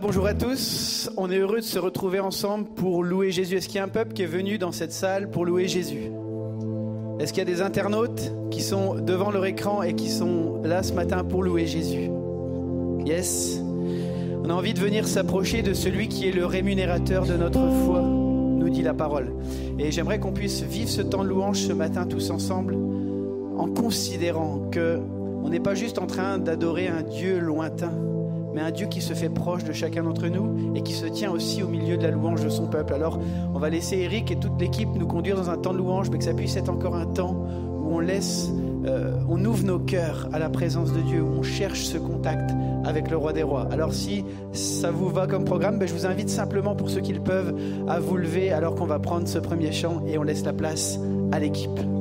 Bonjour à tous. On est heureux de se retrouver ensemble pour louer Jésus. Est-ce qu'il y a un peuple qui est venu dans cette salle pour louer Jésus? Est-ce qu'il y a des internautes qui sont devant leur écran et qui sont là ce matin pour louer Jésus? Yes On a envie de venir s'approcher de celui qui est le rémunérateur de notre foi, nous dit la parole. Et j'aimerais qu'on puisse vivre ce temps de louange ce matin tous ensemble en considérant que on n'est pas juste en train d'adorer un Dieu lointain, mais un Dieu qui se fait proche de chacun d'entre nous et qui se tient aussi au milieu de la louange de son peuple. Alors, on va laisser Eric et toute l'équipe nous conduire dans un temps de louange, mais que ça puisse être encore un temps où on laisse, euh, on ouvre nos cœurs à la présence de Dieu, où on cherche ce contact avec le roi des rois. Alors, si ça vous va comme programme, ben, je vous invite simplement, pour ceux qui le peuvent, à vous lever alors qu'on va prendre ce premier chant et on laisse la place à l'équipe.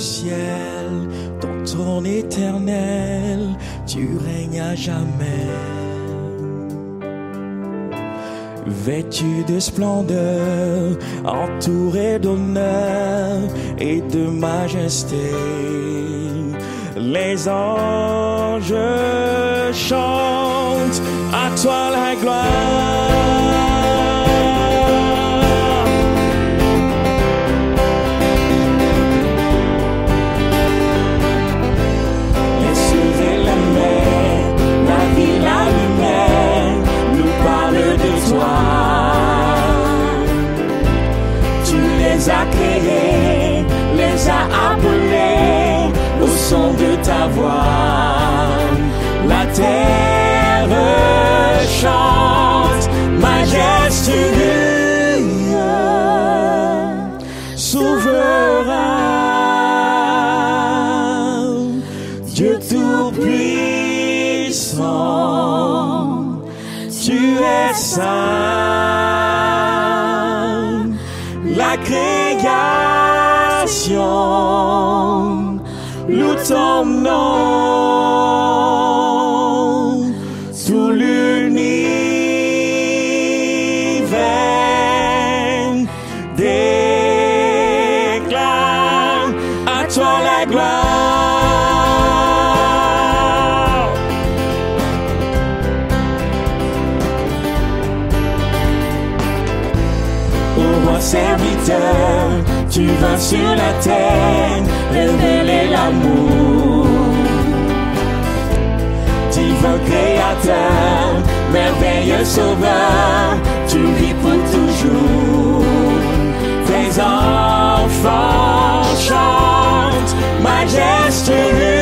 Ciel, dans ton éternel, tu règnes à jamais. Vêtu de splendeur, entouré d'honneur et de majesté, les anges chantent à toi la gloire. Es sur la terre révéler l'amour. Divin créateur, merveilleux sauveur, tu vis pour toujours. Tes enfants chantent majestueux,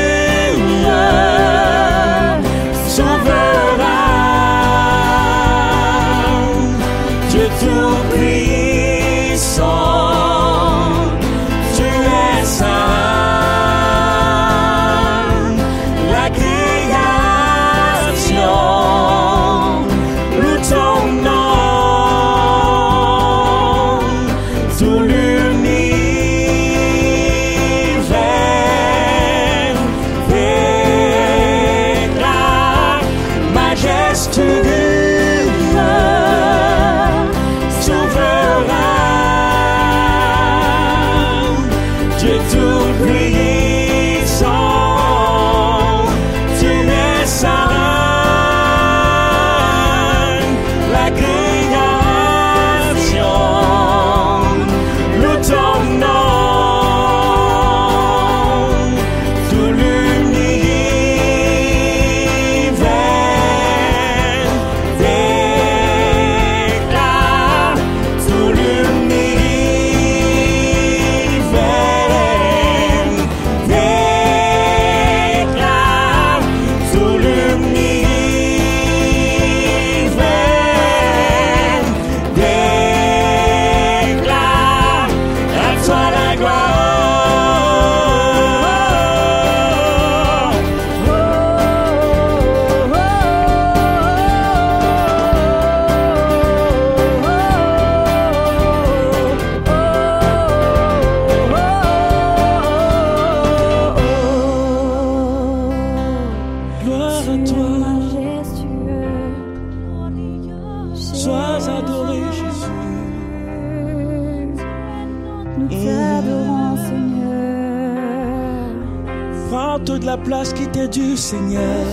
Seigneur,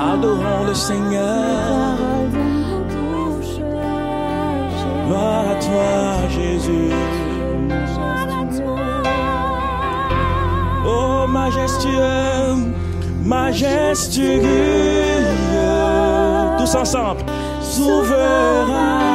adorons le Seigneur. Gloire à toi, Jésus. Oh majestueux, majestueux, tous ensemble, souverain.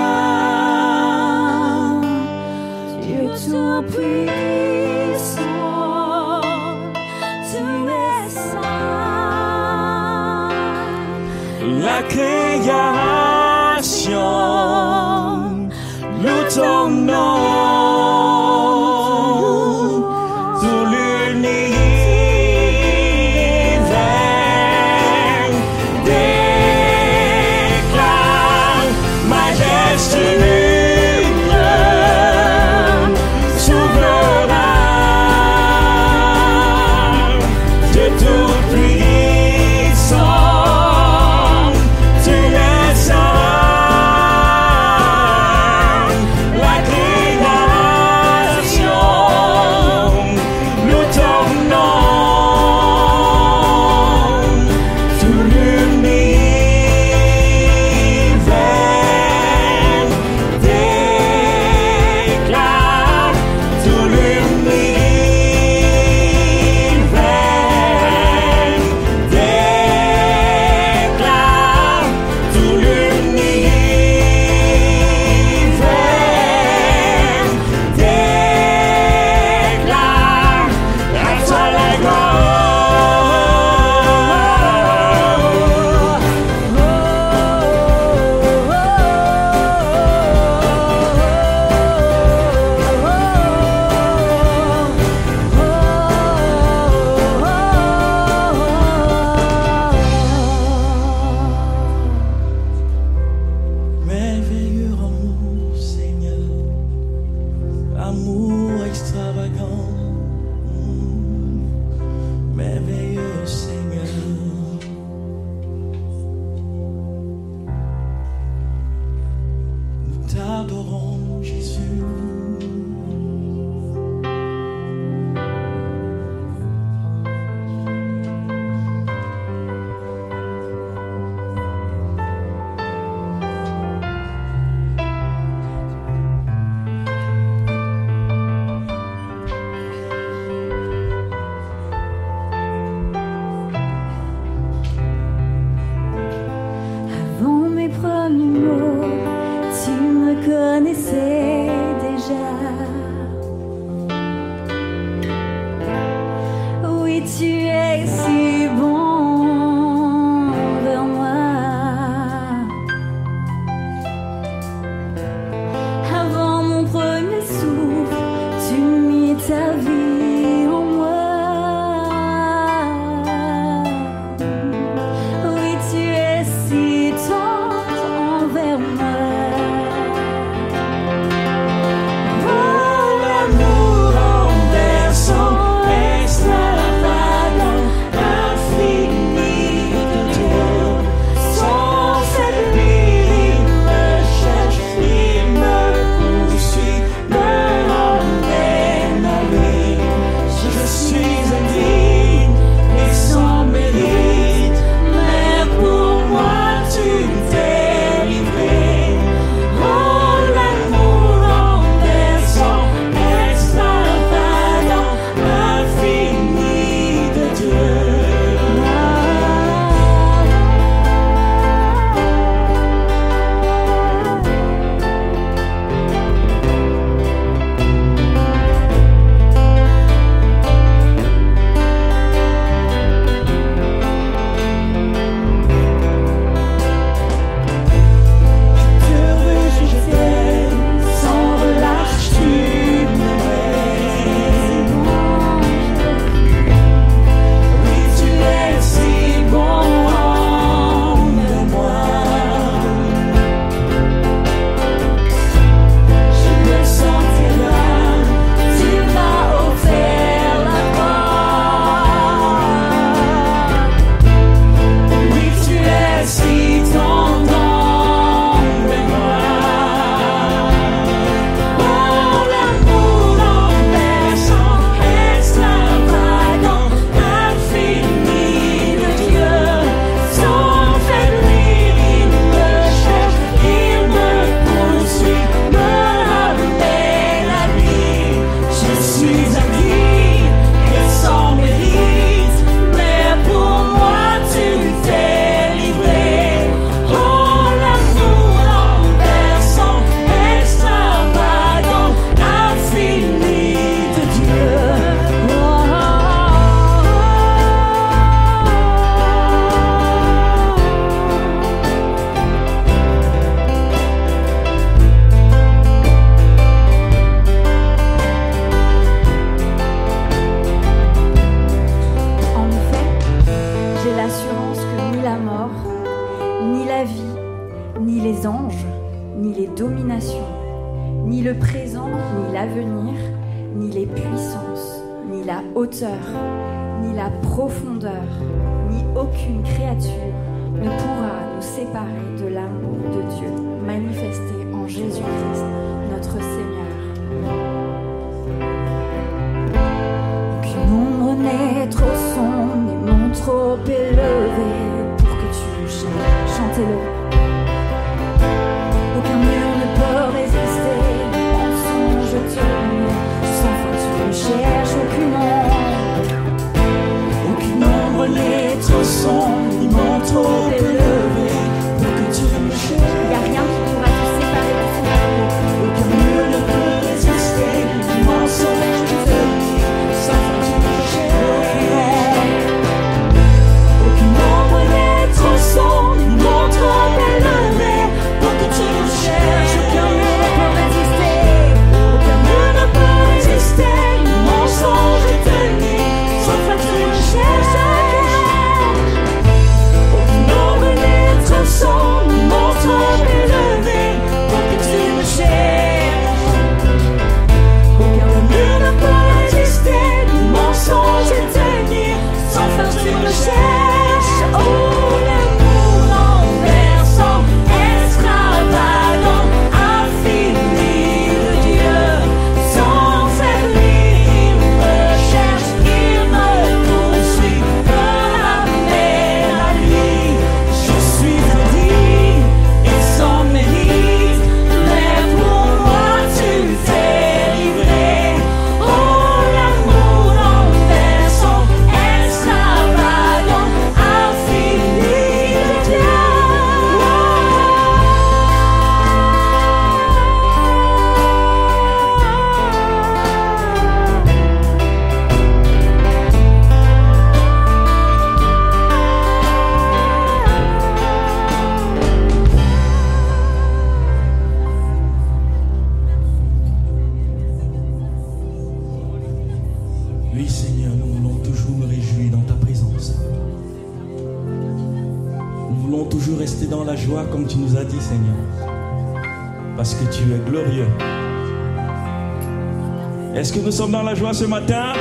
sommes dans la joie ce matin?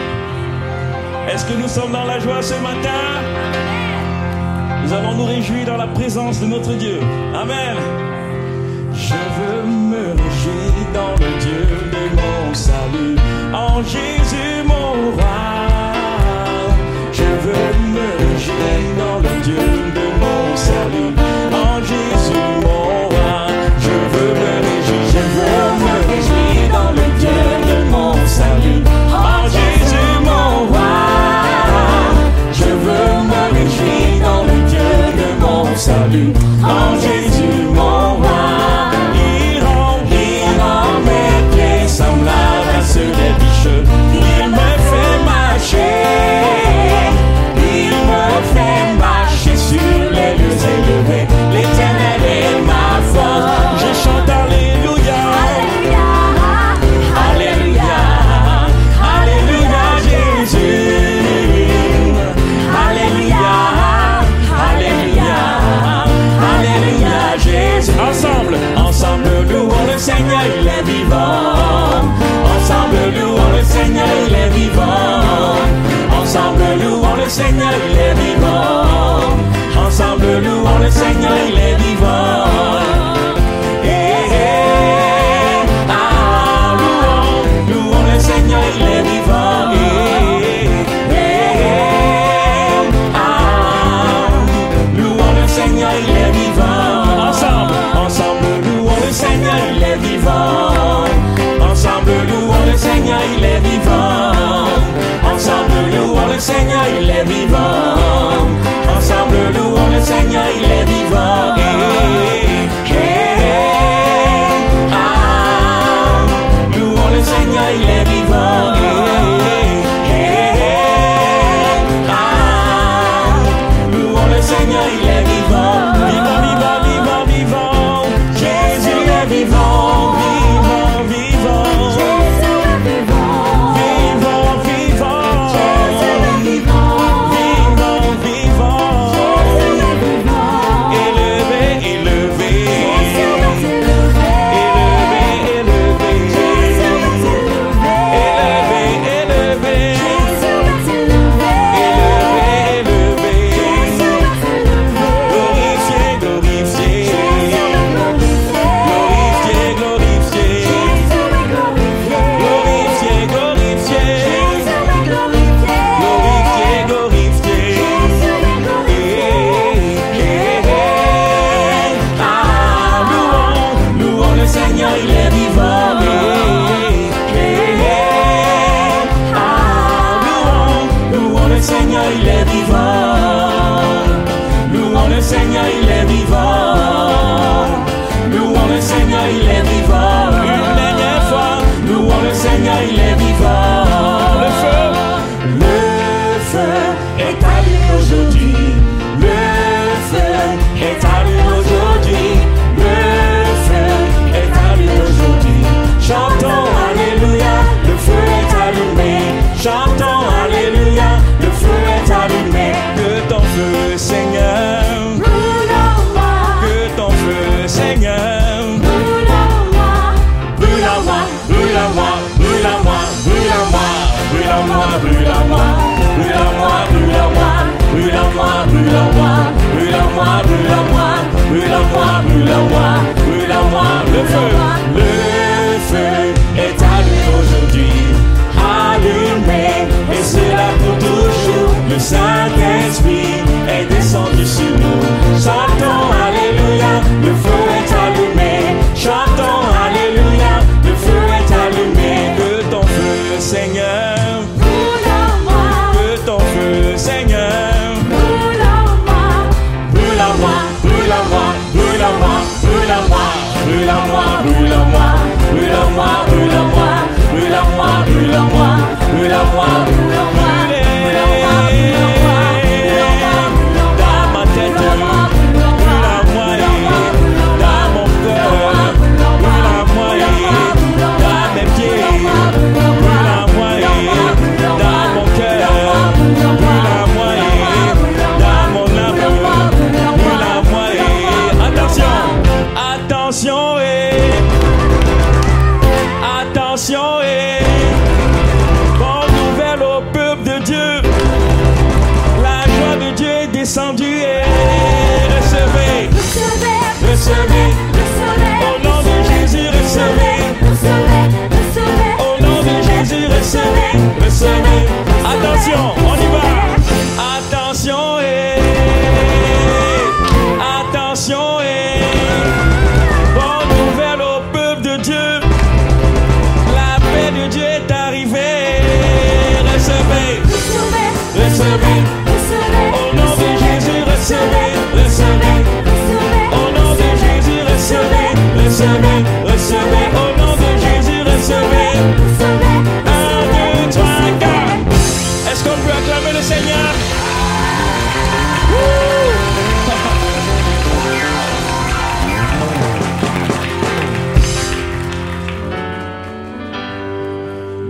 Est-ce que nous sommes dans la joie ce matin?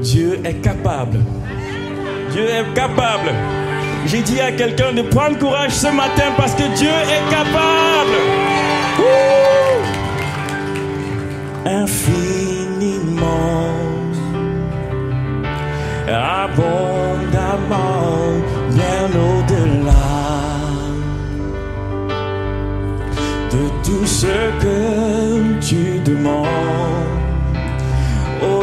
Dieu est capable. Dieu est capable. J'ai dit à quelqu'un de prendre courage ce matin parce que Dieu est capable. Infiniment, abondamment, bien au-delà de tout ce que tu demandes au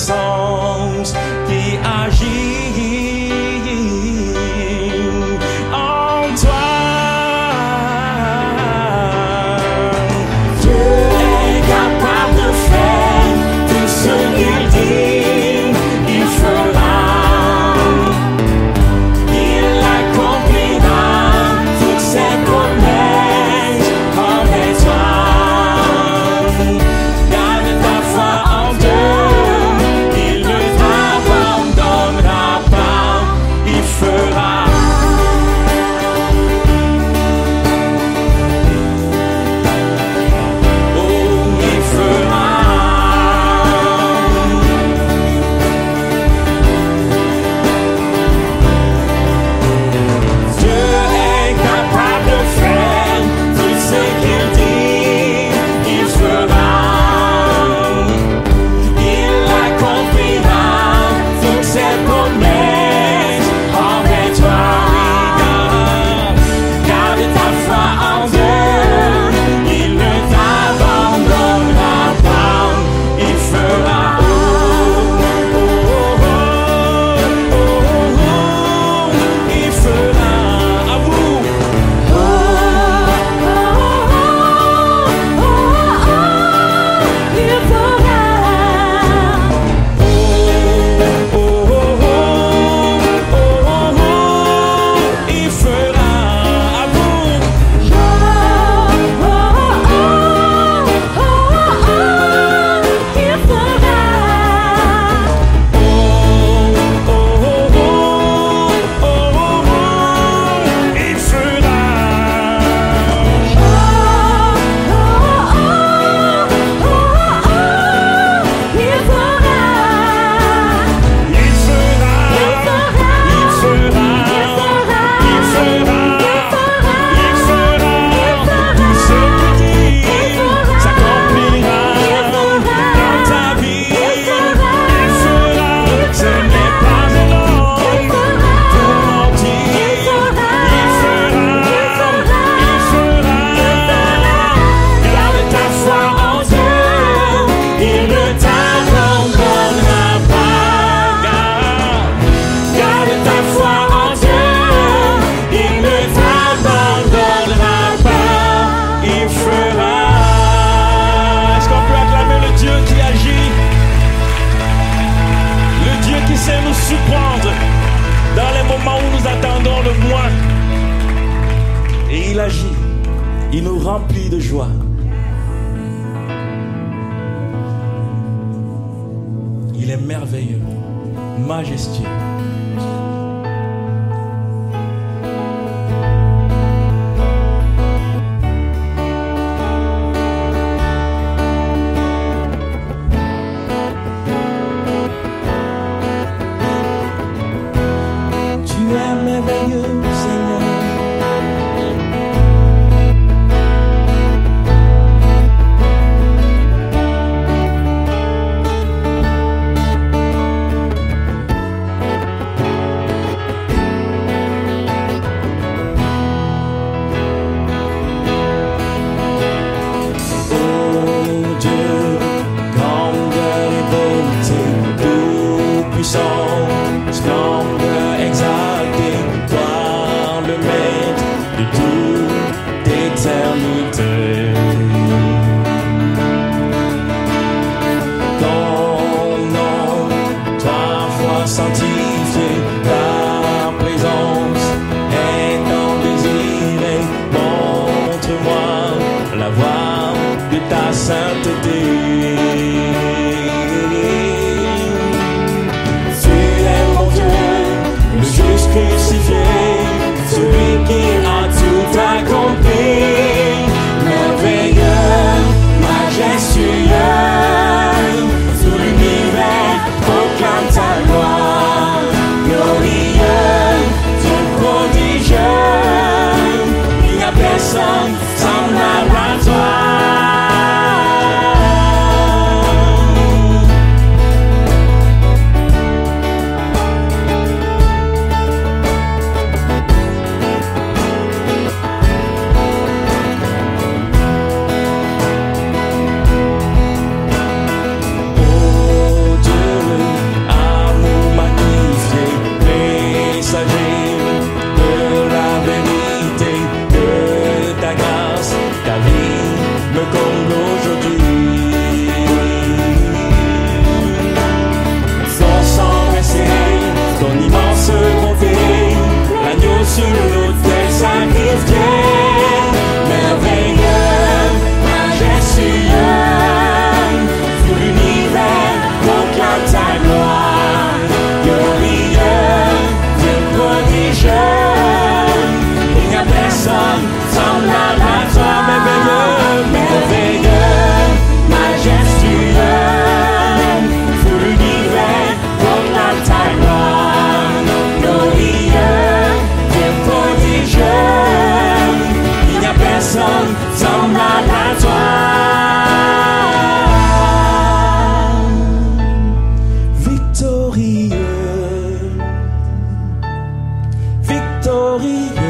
songs. Nous remplit de joie. Il est merveilleux, majestueux. glorieux.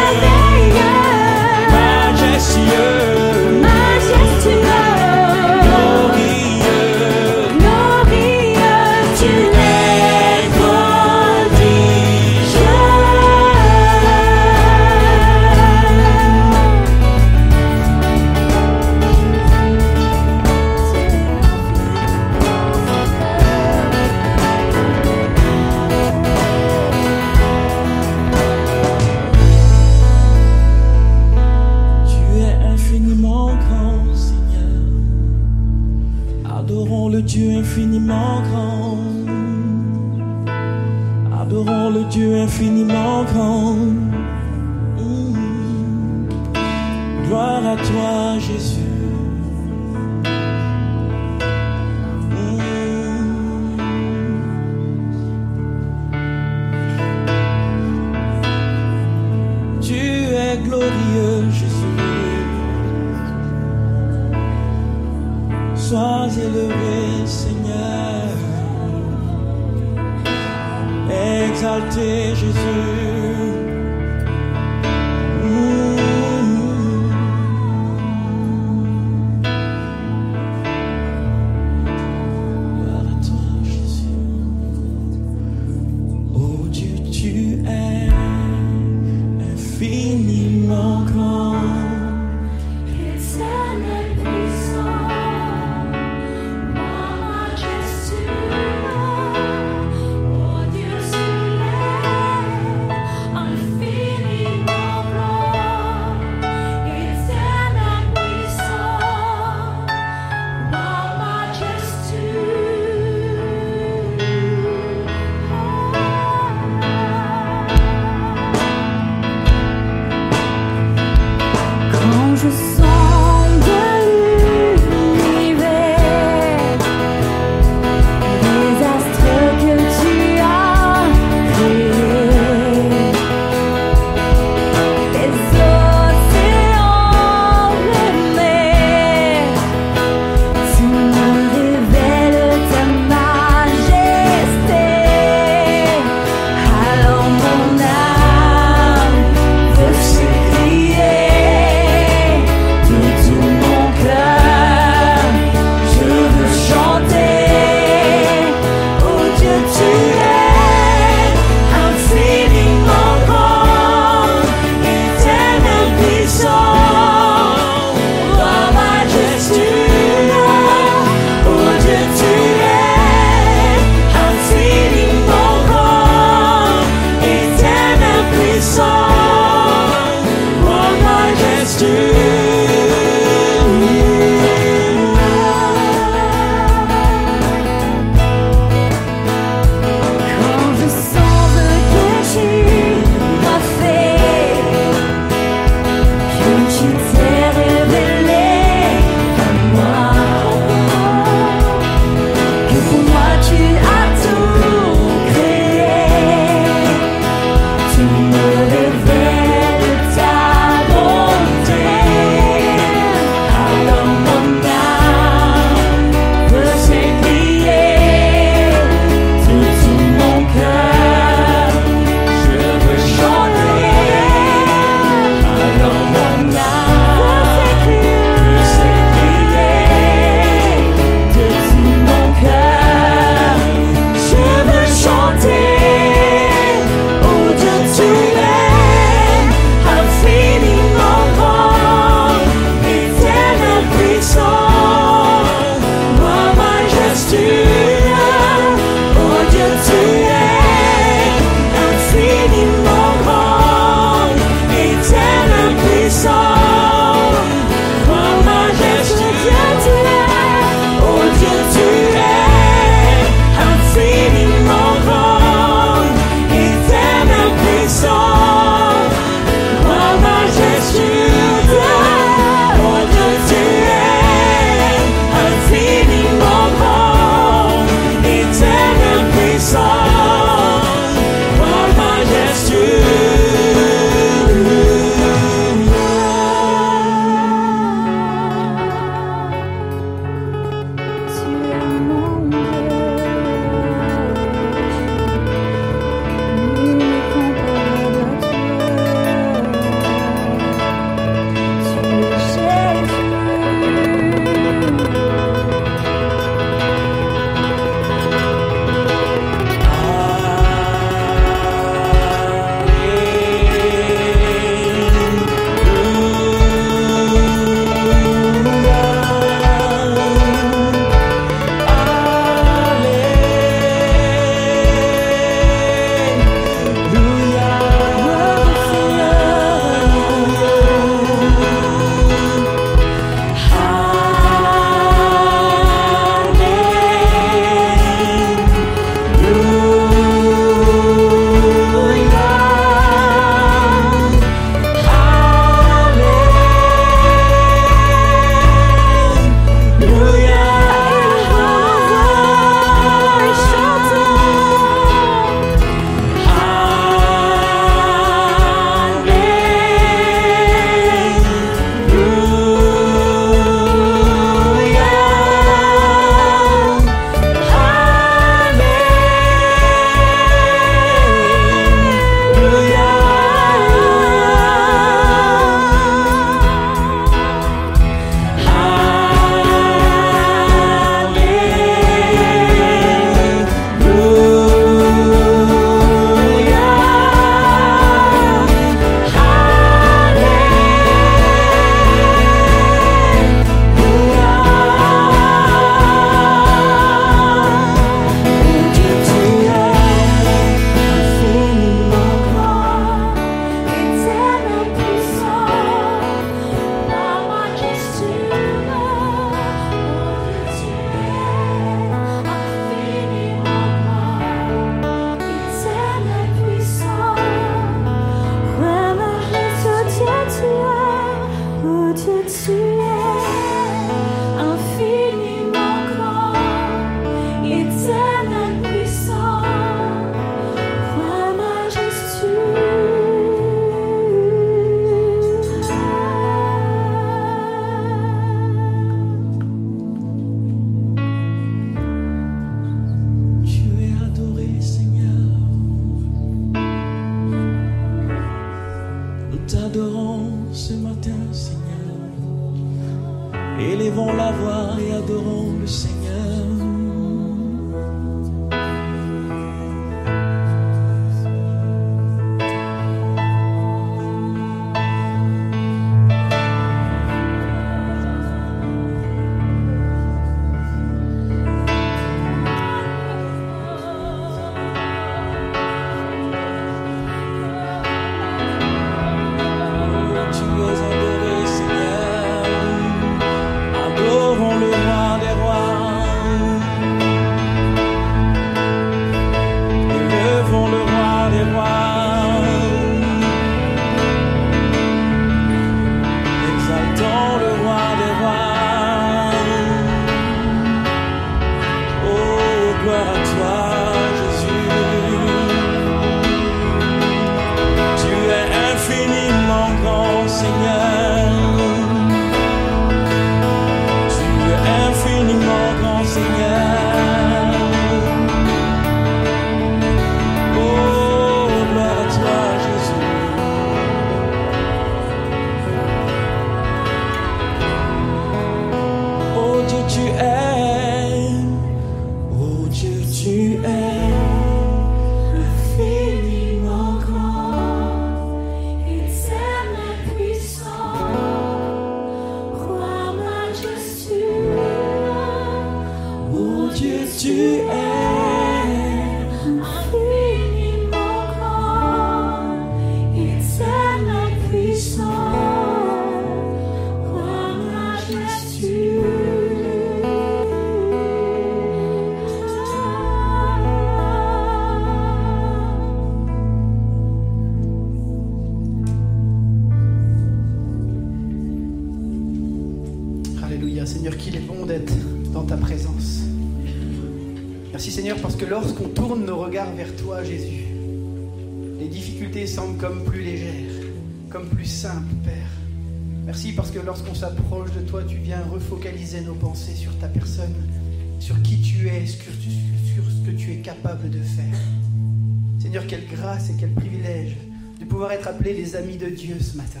Grâce et quel privilège de pouvoir être appelés les amis de Dieu ce matin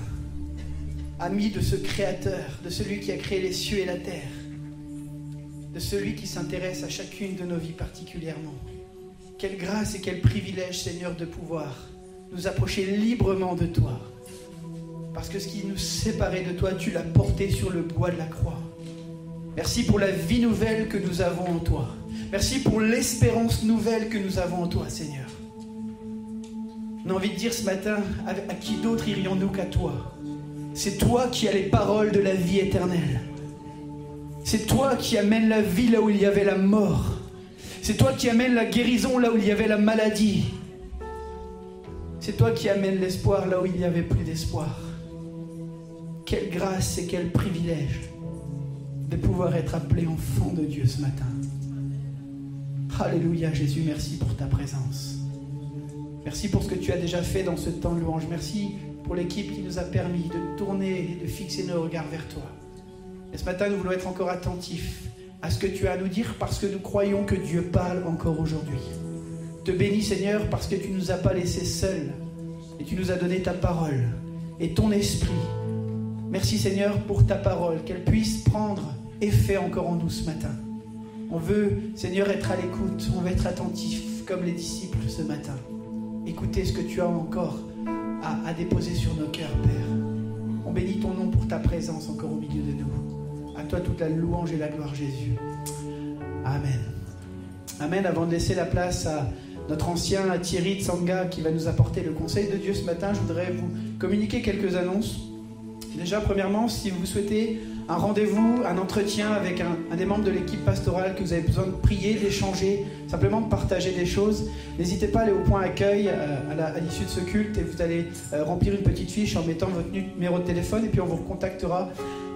amis de ce Créateur, de celui qui a créé les cieux et la terre, de celui qui s'intéresse à chacune de nos vies particulièrement. Quelle grâce et quel privilège, Seigneur, de pouvoir nous approcher librement de toi. Parce que ce qui nous séparait de toi, tu l'as porté sur le bois de la croix. Merci pour la vie nouvelle que nous avons en toi. Merci pour l'espérance nouvelle que nous avons en toi, Seigneur. On a envie de dire ce matin, à qui d'autre irions-nous qu'à toi? C'est toi qui as les paroles de la vie éternelle. C'est toi qui amènes la vie là où il y avait la mort. C'est toi qui amènes la guérison là où il y avait la maladie. C'est toi qui amènes l'espoir là où il n'y avait plus d'espoir. Quelle grâce et quel privilège de pouvoir être appelé enfant de Dieu ce matin. Alléluia Jésus, merci pour ta présence. Merci pour ce que tu as déjà fait dans ce temps de louange. Merci pour l'équipe qui nous a permis de tourner et de fixer nos regards vers toi. Et ce matin, nous voulons être encore attentifs à ce que tu as à nous dire parce que nous croyons que Dieu parle encore aujourd'hui. Te bénis Seigneur parce que tu ne nous as pas laissés seuls et tu nous as donné ta parole et ton esprit. Merci Seigneur pour ta parole, qu'elle puisse prendre effet encore en nous ce matin. On veut, Seigneur, être à l'écoute, on veut être attentif comme les disciples ce matin. Écoutez ce que tu as encore à, déposer sur nos cœurs, Père. On bénit ton nom pour ta présence encore au milieu de nous. À toi toute la louange et la gloire, Jésus. Amen. Amen. Avant de laisser la place à notre ancien Thierry Tsanga qui va nous apporter le conseil de Dieu ce matin, je voudrais vous communiquer quelques annonces. Déjà, premièrement, si vous souhaitez un rendez-vous, un entretien avec un, des membres de l'équipe pastorale, que vous avez besoin de prier, d'échanger, simplement de partager des choses, n'hésitez pas à aller au point accueil euh, à l'issue de ce culte et vous allez euh, remplir une petite fiche en mettant votre numéro de téléphone et puis on vous recontactera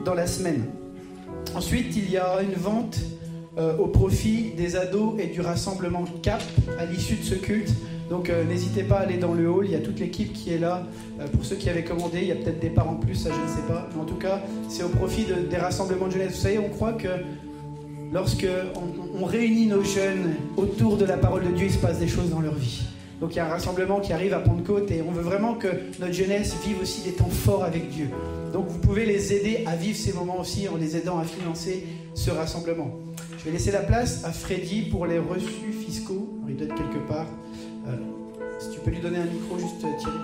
dans la semaine. Ensuite, il y aura une vente euh, au profit des ados et du rassemblement CAP à l'issue de ce culte. Donc euh, n'hésitez pas à aller dans le hall, il y a toute l'équipe qui est là. Euh, pour ceux qui avaient commandé, il y a peut-être des parts en plus, ça je ne sais pas. Mais en tout cas, c'est au profit de- des rassemblements de jeunesse. Vous savez, on croit que lorsque on, on réunit nos jeunes autour de la parole de Dieu, il se passe des choses dans leur vie. Donc il y a un rassemblement qui arrive à Pentecôte et on veut vraiment que notre jeunesse vive aussi des temps forts avec Dieu. Donc vous pouvez les aider à vivre ces moments aussi en les aidant à financer ce rassemblement. Je vais laisser la place à Freddy pour les reçus fiscaux. Il doit être quelque part. Euh, si tu peux lui donner un micro, juste euh, Thierry,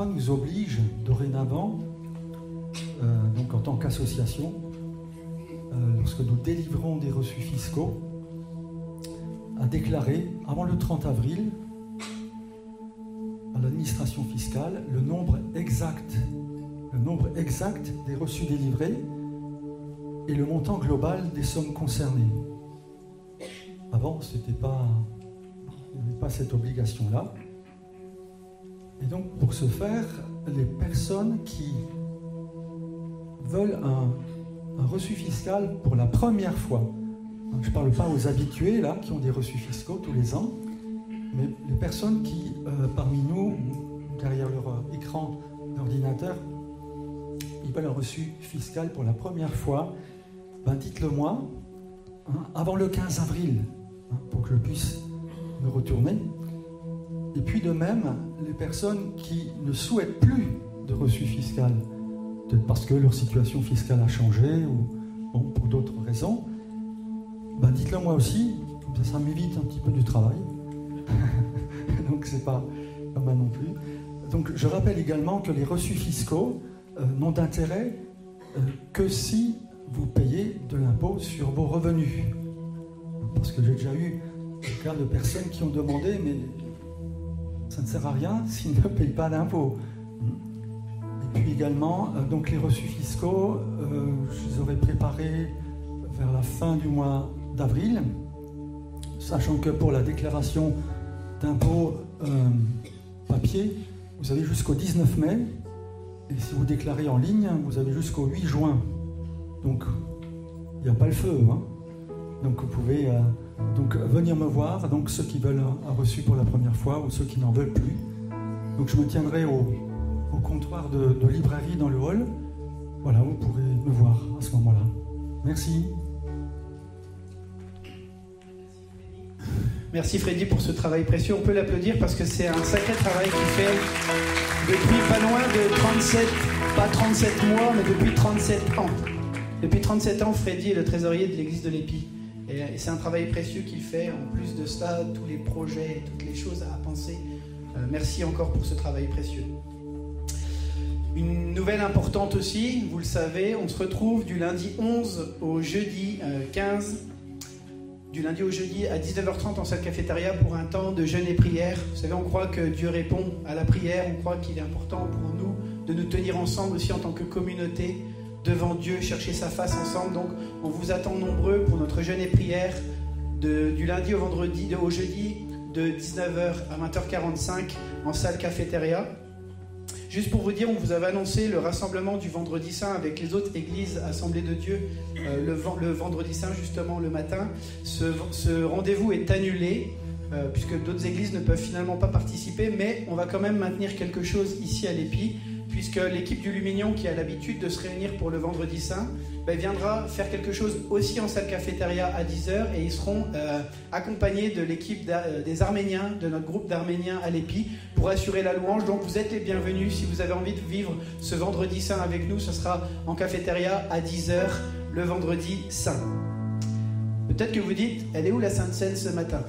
nous oblige dorénavant, euh, donc en tant qu'association, euh, lorsque nous délivrons des reçus fiscaux, à déclarer avant le 30 avril à l'administration fiscale le nombre exact, le nombre exact des reçus délivrés et le montant global des sommes concernées. Avant, c'était pas, il n'y avait pas cette obligation-là. Et donc, pour ce faire, les personnes qui veulent un, reçu fiscal pour la première fois, je ne parle pas aux habitués là, qui ont des reçus fiscaux tous les ans, mais les personnes qui, euh, parmi nous, derrière leur euh, écran d'ordinateur, ils veulent un reçu fiscal pour la première fois, ben dites-le moi hein, avant le 15 avril, hein, pour que je puisse me retourner. Et puis de même, les personnes qui ne souhaitent plus de reçu fiscal, peut-être parce que leur situation fiscale a changé ou pour d'autres raisons, ben dites-le moi aussi, ça, m'évite un petit peu du travail. Donc c'est pas, pas mal non plus. Donc je rappelle également que les reçus fiscaux euh, n'ont d'intérêt euh, que si vous payez de l'impôt sur vos revenus. Parce que j'ai déjà eu le cas de personnes qui ont demandé, mais ça ne sert à rien s'ils ne payent pas d'impôt. Et puis également, euh, donc les reçus fiscaux, euh, je les aurais préparés vers la fin du mois d'avril, sachant que pour la déclaration d'impôt euh, papier, vous avez jusqu'au 19 mai, et si vous déclarez en ligne, vous avez jusqu'au 8 juin. Donc, il n'y a pas le feu. hein. Donc, vous pouvez donc, venir me voir, donc ceux qui veulent un, reçu pour la première fois ou ceux qui n'en veulent plus. Donc, je me tiendrai au, au comptoir de, de librairie dans le hall. Voilà, vous pourrez me voir à ce moment-là. Merci. Merci Freddy pour ce travail précieux. On peut l'applaudir parce que c'est un sacré travail qu'il fait depuis pas loin de 37, pas 37 mois, mais depuis 37 ans. Depuis 37 ans, Freddy est le trésorier de l'église de l'Épi. Et, et c'est un travail précieux qu'il fait. En plus de cela, tous les projets, toutes les choses à penser. Euh, merci encore pour ce travail précieux. Une nouvelle importante aussi, vous le savez, on se retrouve du lundi 11 au jeudi euh, 15 du lundi au jeudi à 19h30 en salle cafétéria pour un temps de jeûne et prière. Vous savez, on croit que Dieu répond à la prière, on croit qu'il est important pour nous de nous tenir ensemble aussi en tant que communauté devant Dieu, chercher sa face ensemble. Donc, on vous attend nombreux pour notre jeûne et prière du lundi au vendredi, de- au jeudi de 19h à 20h45 en salle cafétéria. Juste pour vous dire, on vous avait annoncé le rassemblement du vendredi saint avec les autres églises assemblées de Dieu euh, le, ven- le vendredi saint, justement le matin. Ce, rendez-vous est annulé euh, puisque d'autres églises ne peuvent finalement pas participer, mais on va quand même maintenir quelque chose ici à l'Épi, puisque l'équipe du Lumignon qui a l'habitude de se réunir pour le vendredi saint ben, viendra faire quelque chose aussi en salle cafétéria à 10h et ils seront euh, accompagnés de l'équipe euh, des Arméniens, de notre groupe d'Arméniens à l'Épi, pour assurer la louange. Donc vous êtes les bienvenus. Si vous avez envie de vivre ce vendredi saint avec nous, ce sera en cafétéria à 10h le vendredi saint. Peut-être que vous dites, elle est où la Sainte Seine ce matin?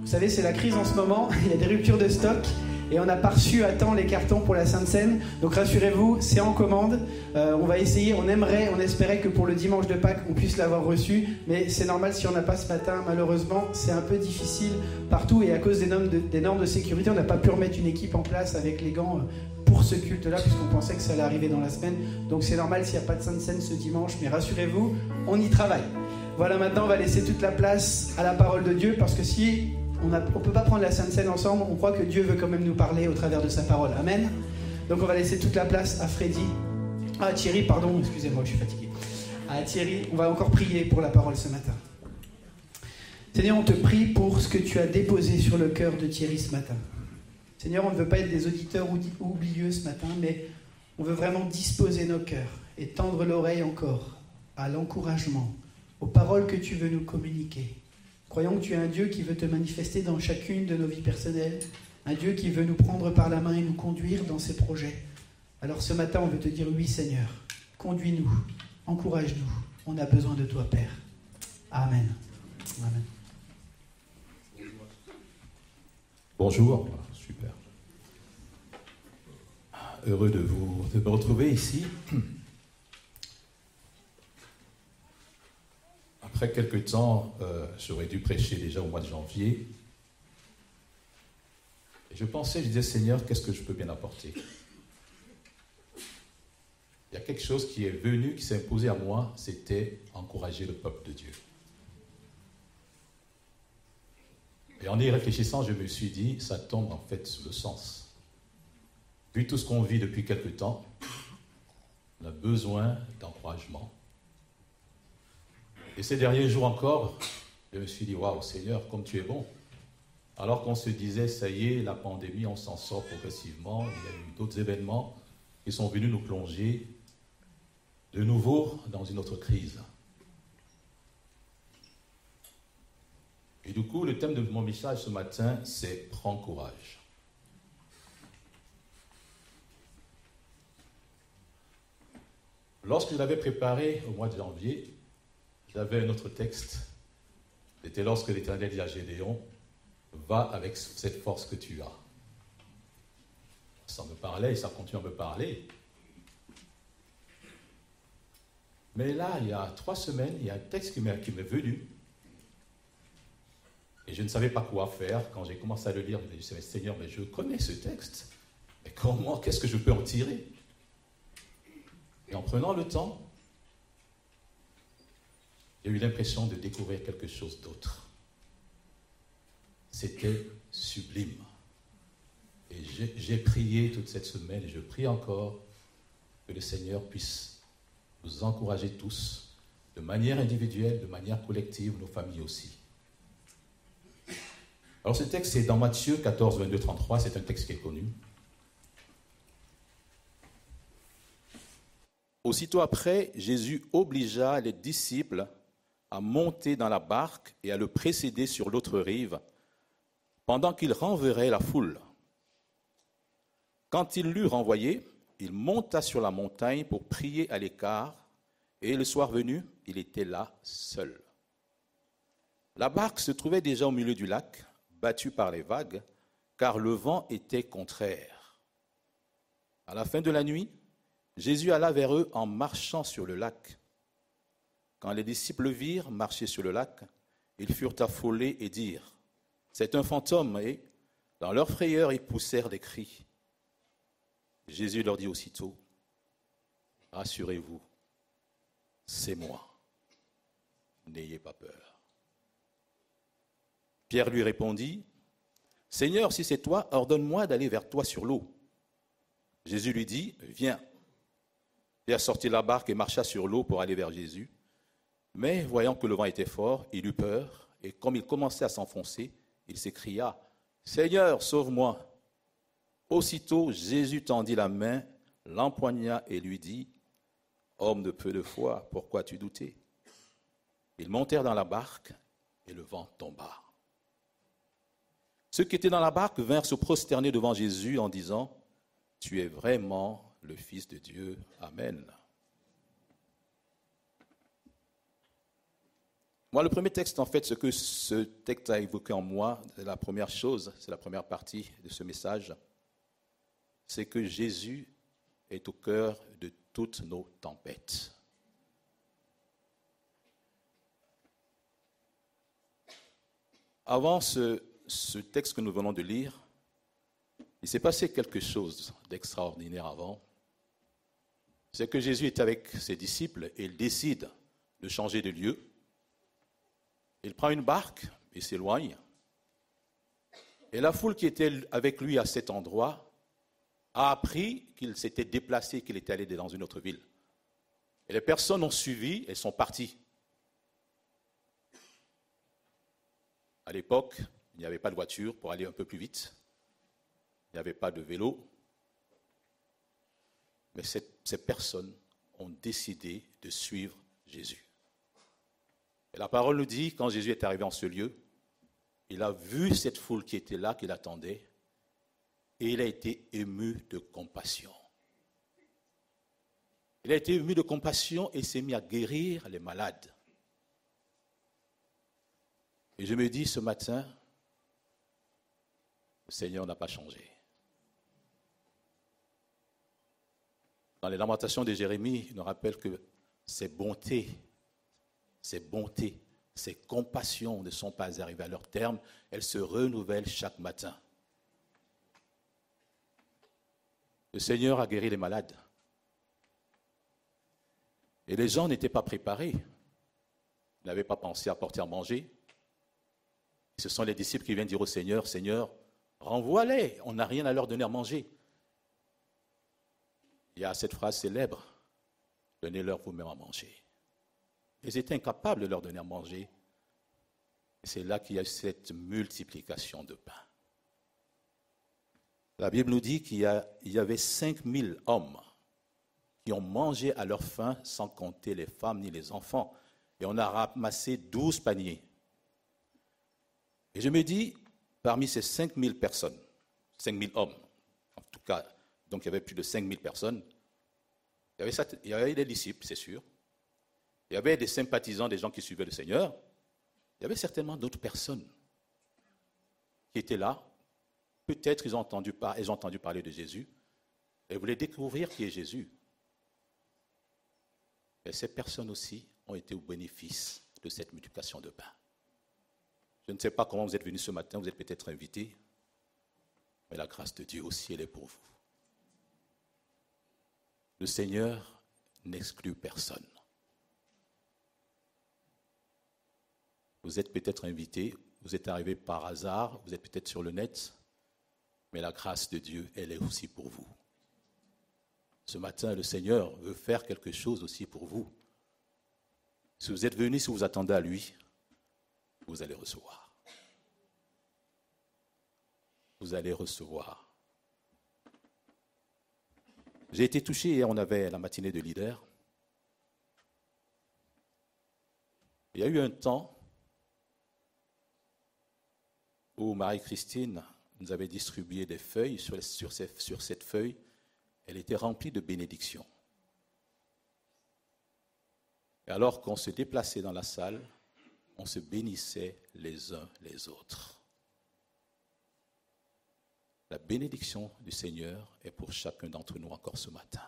Vous savez, c'est la crise en ce moment, il y a des ruptures de stock et on n'a pas reçu à temps les cartons pour la Sainte Seine. Donc rassurez-vous, c'est en commande. Euh, on va essayer, on aimerait, on espérait que pour le dimanche de Pâques, on puisse l'avoir reçu. Mais c'est normal si on n'a pas ce matin, malheureusement, c'est un peu difficile partout et à cause des normes de, des normes de sécurité, on n'a pas pu remettre une équipe en place avec les gants euh, pour ce culte-là, puisqu'on pensait que ça allait arriver dans la semaine. Donc c'est normal s'il n'y a pas de Sainte Seine ce dimanche, mais rassurez-vous, on y travaille. Voilà, maintenant on va laisser toute la place à la parole de Dieu, parce que si on ne peut pas prendre la Sainte Seine ensemble. On croit que Dieu veut quand même nous parler au travers de sa parole. Amen. Donc on va laisser toute la place à Freddy. Ah, Thierry, pardon, excusez-moi, je suis fatigué. Ah, Thierry, on va encore prier pour la parole ce matin. Seigneur, on te prie pour ce que tu as déposé sur le cœur de Thierry ce matin. Seigneur, on ne veut pas être des auditeurs oublieux ce matin, mais on veut vraiment disposer nos cœurs et tendre l'oreille encore à l'encouragement, aux paroles que tu veux nous communiquer. Croyons que tu es un Dieu qui veut te manifester dans chacune de nos vies personnelles, un Dieu qui veut nous prendre par la main et nous conduire dans ses projets. Alors ce matin, on veut te dire oui Seigneur, conduis-nous, encourage-nous, on a besoin de toi Père. Amen. Amen. Bonjour, super. Heureux de vous retrouver ici. Après quelques temps, euh, j'aurais dû prêcher déjà au mois de janvier. Et je pensais, je disais, Seigneur, qu'est-ce que je peux bien apporter? Il y a quelque chose qui est venu, qui s'est imposé à moi, c'était encourager le peuple de Dieu. Et en y réfléchissant, je me suis dit, ça tombe en fait sous le sens. Vu tout ce qu'on vit depuis quelque temps, on a besoin d'encouragement. Et ces derniers jours encore, je me suis dit, waouh Seigneur, comme tu es bon. Alors qu'on se disait, ça y est, la pandémie, on s'en sort progressivement, il y a eu d'autres événements qui sont venus nous plonger de nouveau dans une autre crise. Et du coup, le thème de mon message ce matin, c'est Prends courage. Lorsque je l'avais préparé au mois de janvier, j'avais un autre texte. C'était lorsque l'Éternel dit à Gédéon, va avec cette force que tu as. Ça me parlait et ça continue à me parler. Mais là, il y a trois semaines, il y a un texte qui m'est venu et je ne savais pas quoi faire. Quand j'ai commencé à le lire, je me suis Seigneur, mais je connais ce texte. Mais comment, qu'est-ce que je peux en tirer? Et en prenant le temps, j'ai eu l'impression de découvrir quelque chose d'autre. C'était sublime. Et j'ai prié toute cette semaine et je prie encore que le Seigneur puisse nous encourager tous, de manière individuelle, de manière collective, nos familles aussi. Alors ce texte, c'est dans Matthieu 14, 22, 33, c'est un texte qui est connu. Aussitôt après, Jésus obligea les disciples à monter dans la barque et à le précéder sur l'autre rive, pendant qu'il renverrait la foule. Quand il l'eut renvoyé, il monta sur la montagne pour prier à l'écart, et le soir venu, il était là seul. La barque se trouvait déjà au milieu du lac, battu par les vagues, car le vent était contraire. À la fin de la nuit, Jésus alla vers eux en marchant sur le lac. Quand les disciples virent marcher sur le lac, ils furent affolés et dirent, C'est un fantôme, et dans leur frayeur, ils poussèrent des cris. Jésus leur dit aussitôt, Rassurez-vous, c'est moi, n'ayez pas peur. Pierre lui répondit, Seigneur, si c'est toi, ordonne-moi d'aller vers toi sur l'eau. Jésus lui dit, Viens. Pierre sortit la barque et marcha sur l'eau pour aller vers Jésus. Mais voyant que le vent était fort, il eut peur, et comme il commençait à s'enfoncer, il s'écria, Seigneur, sauve-moi. Aussitôt Jésus tendit la main, l'empoigna et lui dit, Homme de peu de foi, pourquoi tu doutais Ils montèrent dans la barque, et le vent tomba. Ceux qui étaient dans la barque vinrent se prosterner devant Jésus en disant, Tu es vraiment le Fils de Dieu. Amen. Moi, le premier texte, en fait, ce que ce texte a évoqué en moi, la première chose, c'est la première partie de ce message, c'est que Jésus est au cœur de toutes nos tempêtes. Avant ce, ce texte que nous venons de lire, il s'est passé quelque chose d'extraordinaire avant. C'est que Jésus est avec ses disciples et il décide de changer de lieu. Il prend une barque et s'éloigne. Et la foule qui était avec lui à cet endroit a appris qu'il s'était déplacé, qu'il était allé dans une autre ville. Et les personnes ont suivi et sont parties. À l'époque, il n'y avait pas de voiture pour aller un peu plus vite. Il n'y avait pas de vélo. Mais ces personnes ont décidé de suivre Jésus. La parole nous dit, quand Jésus est arrivé en ce lieu, il a vu cette foule qui était là, qui l'attendait, et il a été ému de compassion. Il a été ému de compassion et s'est mis à guérir les malades. Et je me dis ce matin, le Seigneur n'a pas changé. Dans les lamentations de Jérémie, il nous rappelle que ses bontés, ses bontés, ses compassions ne sont pas arrivées à leur terme, elles se renouvellent chaque matin. Le Seigneur a guéri les malades. Et les gens n'étaient pas préparés. N'avaient pas pensé à porter à manger. Ce sont les disciples qui viennent dire au Seigneur, Seigneur, renvoie-les, on n'a rien à leur donner à manger. Il y a cette phrase célèbre, donnez-leur vous-même à manger. Ils étaient incapables de leur donner à manger. C'est là qu'il y a cette multiplication de pain. La Bible nous dit qu'il y, y, avait 5000 hommes qui ont mangé à leur faim sans compter les femmes ni les enfants. Et on a ramassé 12 paniers. Et je me dis, parmi ces 5000 personnes, 5000 hommes, en tout cas, donc il y avait plus de 5000 personnes, il y avait, il y avait des disciples, c'est sûr. Il y avait des sympathisants, des gens qui suivaient le Seigneur. Il y avait certainement d'autres personnes qui étaient là. Peut-être ils ont entendu, ont entendu parler de Jésus et voulaient découvrir qui est Jésus. Et ces personnes aussi ont été au bénéfice de cette multiplication de pain. Je ne sais pas comment vous êtes venus ce matin, vous êtes peut-être invités, mais la grâce de Dieu aussi, elle est pour vous. Le Seigneur n'exclut personne. Vous êtes peut-être invité, vous êtes arrivé par hasard, vous êtes peut-être sur le net, mais la grâce de Dieu, elle est aussi pour vous. Ce matin, le Seigneur veut faire quelque chose aussi pour vous. Si vous êtes venu, si vous attendez à lui, vous allez recevoir. Vous allez recevoir. J'ai été touché hier, on avait la matinée de leader. Il y a eu un temps où Marie-Christine nous avait distribué des feuilles. Sur, cette feuille, elle était remplie de bénédictions. Et alors qu'on se déplaçait dans la salle, on se bénissait les uns les autres. La bénédiction du Seigneur est pour chacun d'entre nous encore ce matin.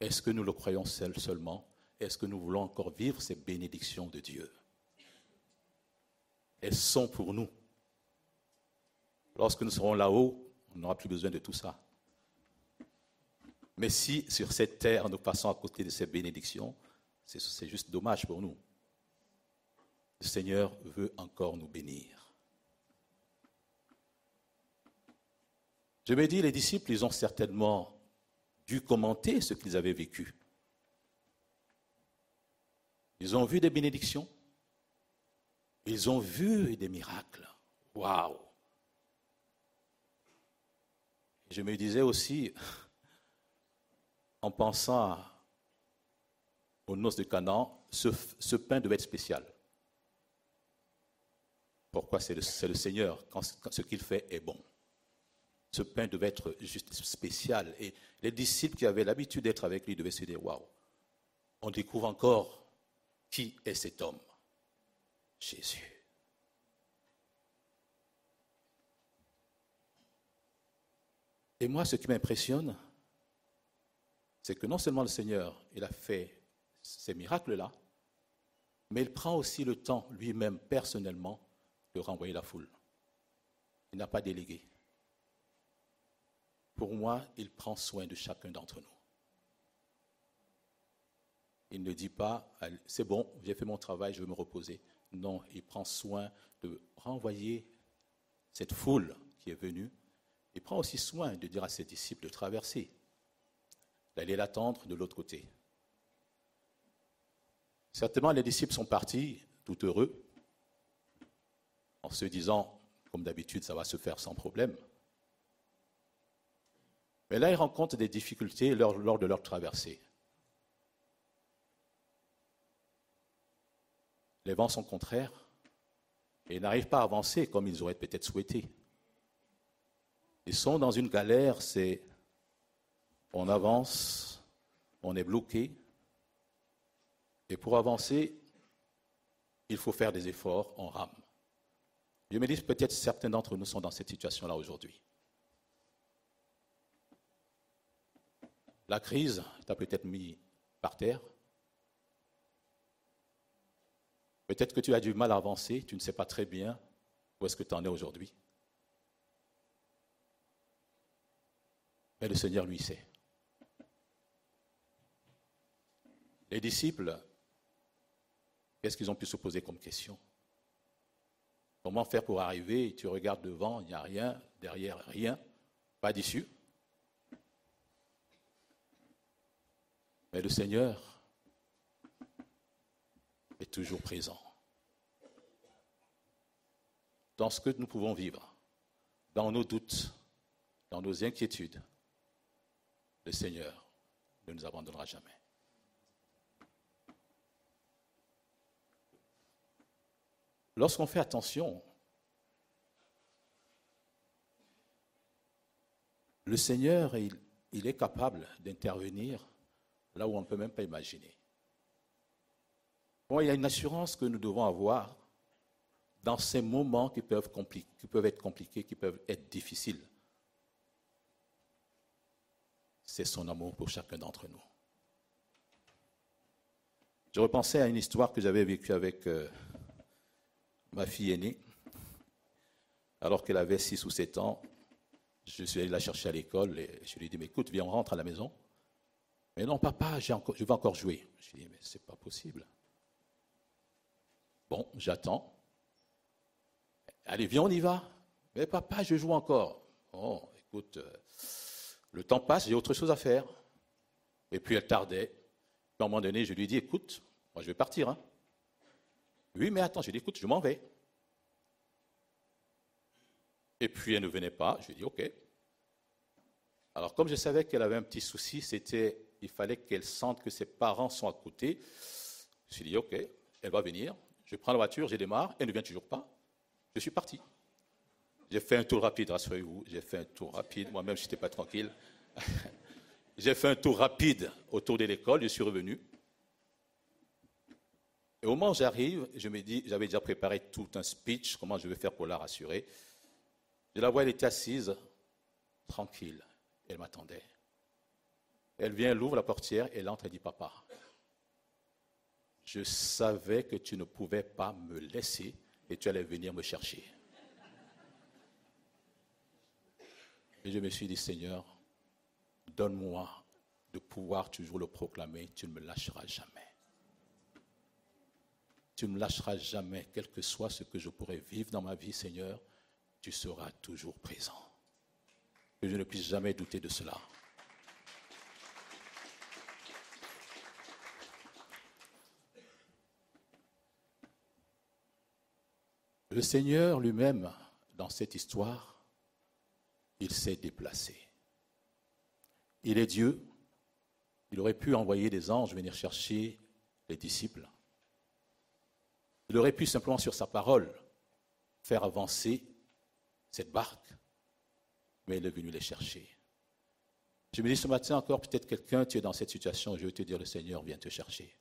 Est-ce que nous le croyons seul seulement? Est-ce que nous voulons encore vivre ces bénédictions de Dieu? Elles sont pour nous. Lorsque nous serons là-haut, on n'aura plus besoin de tout ça. Mais si sur cette terre nous passons à côté de ces bénédictions, c'est juste dommage pour nous. Le Seigneur veut encore nous bénir. Je me dis, les disciples, ils ont certainement dû commenter ce qu'ils avaient vécu. Ils ont vu des bénédictions. Ils ont vu des miracles. Waouh! Je me disais aussi, en pensant aux noces de Canaan, ce, pain devait être spécial. Pourquoi C'est le, Seigneur, quand, quand ce qu'il fait est bon? Ce pain devait être juste spécial. Et les disciples qui avaient l'habitude d'être avec lui devaient se dire, waouh, on découvre encore qui est cet homme Jésus. Et moi, ce qui m'impressionne, c'est que non seulement le Seigneur, il a fait ces miracles-là, mais il prend aussi le temps lui-même, personnellement, de renvoyer la foule. Il n'a pas délégué. Pour moi, il prend soin de chacun d'entre nous. Il ne dit pas, c'est bon, j'ai fait mon travail, je vais me reposer. Non, il prend soin de renvoyer cette foule qui est venue, il prend aussi soin de dire à ses disciples de traverser, d'aller l'attendre de l'autre côté. Certainement, les disciples sont partis tout heureux, en se disant, comme d'habitude, ça va se faire sans problème. Mais là, ils rencontrent des difficultés lors, lors de leur traversée. Les vents sont contraires et n'arrivent pas à avancer comme ils auraient peut-être souhaité. Ils sont dans une galère, c'est on avance, on est bloqué, et pour avancer, il faut faire des efforts, on rame. Je me dis peut-être certains d'entre nous sont dans cette situation-là aujourd'hui. La crise t'a peut-être mis par terre. Peut-être que tu as du mal à avancer, tu ne sais pas très bien où est-ce que tu en es aujourd'hui. Mais le Seigneur lui sait. Les disciples, qu'est-ce qu'ils ont pu se poser comme question? Comment faire pour arriver? Tu regardes devant, il n'y a rien, derrière rien, pas d'issue. Mais le Seigneur est toujours présent. Dans ce que nous pouvons vivre, dans nos doutes, dans nos inquiétudes, le Seigneur ne nous abandonnera jamais. Lorsqu'on fait attention, le Seigneur, est capable d'intervenir là où on ne peut même pas imaginer. Il y a une assurance que nous devons avoir dans ces moments qui peuvent, être compliqués, qui peuvent être difficiles. C'est son amour pour chacun d'entre nous. Je repensais à une histoire que j'avais vécue avec euh, ma fille aînée. Alors qu'elle avait 6 ou 7 ans, je suis allé la chercher à l'école et je lui ai dit, mais écoute, viens, on rentre à la maison. Mais non, papa, je vais encore jouer. Je lui ai dit, mais c'est pas possible. Bon, j'attends. Allez, viens, on y va. Mais papa, je joue encore. Bon, écoute, euh, le temps passe, j'ai autre chose à faire. Et puis elle tardait. Puis à un moment donné, je lui ai dit, écoute, moi je vais partir. Hein. Oui, mais attends, je lui ai écoute, je m'en vais. Et puis elle ne venait pas. Je lui ai dit, OK. Alors comme je savais qu'elle avait un petit souci, c'était, il fallait qu'elle sente que ses parents sont à côté. Je me suis dit, OK, elle va venir. Je prends la voiture, je démarre, elle ne vient toujours pas. Je suis parti. J'ai fait un tour rapide, rassurez-vous. J'ai fait un tour rapide. Moi-même, je n'étais pas tranquille. J'ai fait un tour rapide autour de l'école. Je suis revenu. Et au moment où j'arrive, je me dis, j'avais déjà préparé tout un speech, comment je vais faire pour la rassurer. Je la vois, elle était assise, tranquille. Elle m'attendait. Elle vient, elle ouvre la portière, elle entre et dit, papa, je savais que tu ne pouvais pas me laisser et tu allais venir me chercher. Et je me suis dit, Seigneur, donne-moi de pouvoir toujours le proclamer, tu ne me lâcheras jamais. Tu ne me lâcheras jamais, quel que soit ce que je pourrais vivre dans ma vie, Seigneur, tu seras toujours présent. Que je ne puisse jamais douter de cela. Le Seigneur lui-même, dans cette histoire, il s'est déplacé. Il est Dieu. Il aurait pu envoyer des anges venir chercher les disciples. Il aurait pu simplement, sur sa parole, faire avancer cette barque, mais il est venu les chercher. Je me dis ce matin encore, peut-être quelqu'un, tu es dans cette situation, je veux te dire, le Seigneur vient te chercher.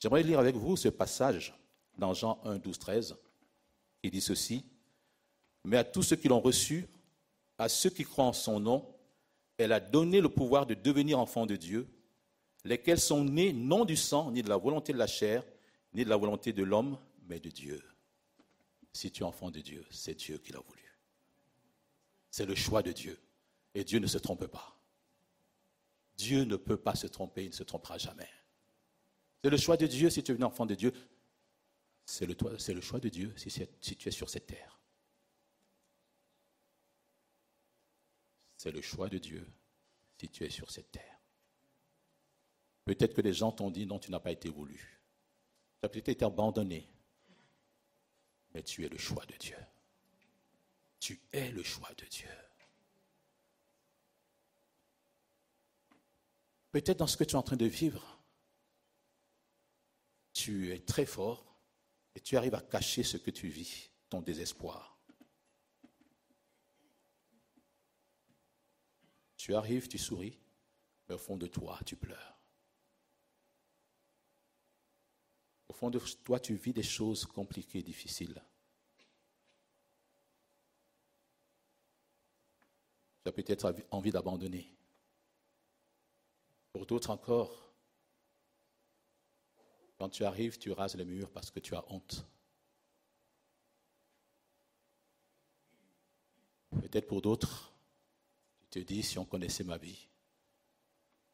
J'aimerais lire avec vous ce passage dans Jean 1, 12, 13, qui dit ceci, mais à tous ceux qui l'ont reçu, à ceux qui croient en son nom, elle a donné le pouvoir de devenir enfants de Dieu, lesquels sont nés non du sang, ni de la volonté de la chair, ni de la volonté de l'homme, mais de Dieu. Si tu es enfant de Dieu, c'est Dieu qui l'a voulu. C'est le choix de Dieu. Et Dieu ne se trompe pas. Dieu ne peut pas se tromper, il ne se trompera jamais. C'est le choix de Dieu si tu es enfant de Dieu. C'est le, choix de Dieu si, si tu es sur cette terre. C'est le choix de Dieu si tu es sur cette terre. Peut-être que les gens t'ont dit non, tu n'as pas été voulu. Tu as peut-être été abandonné. Mais tu es le choix de Dieu. Tu es le choix de Dieu. Peut-être dans ce que tu es en train de vivre, tu es très fort, et tu arrives à cacher ce que tu vis, ton désespoir. Tu arrives, tu souris, mais au fond de toi, tu pleures. Au fond de toi, tu vis des choses compliquées, difficiles. Tu as peut-être envie d'abandonner. Pour d'autres encore, quand tu arrives, tu rases le mur parce que tu as honte. Peut-être pour d'autres, tu te dis, si on connaissait ma vie,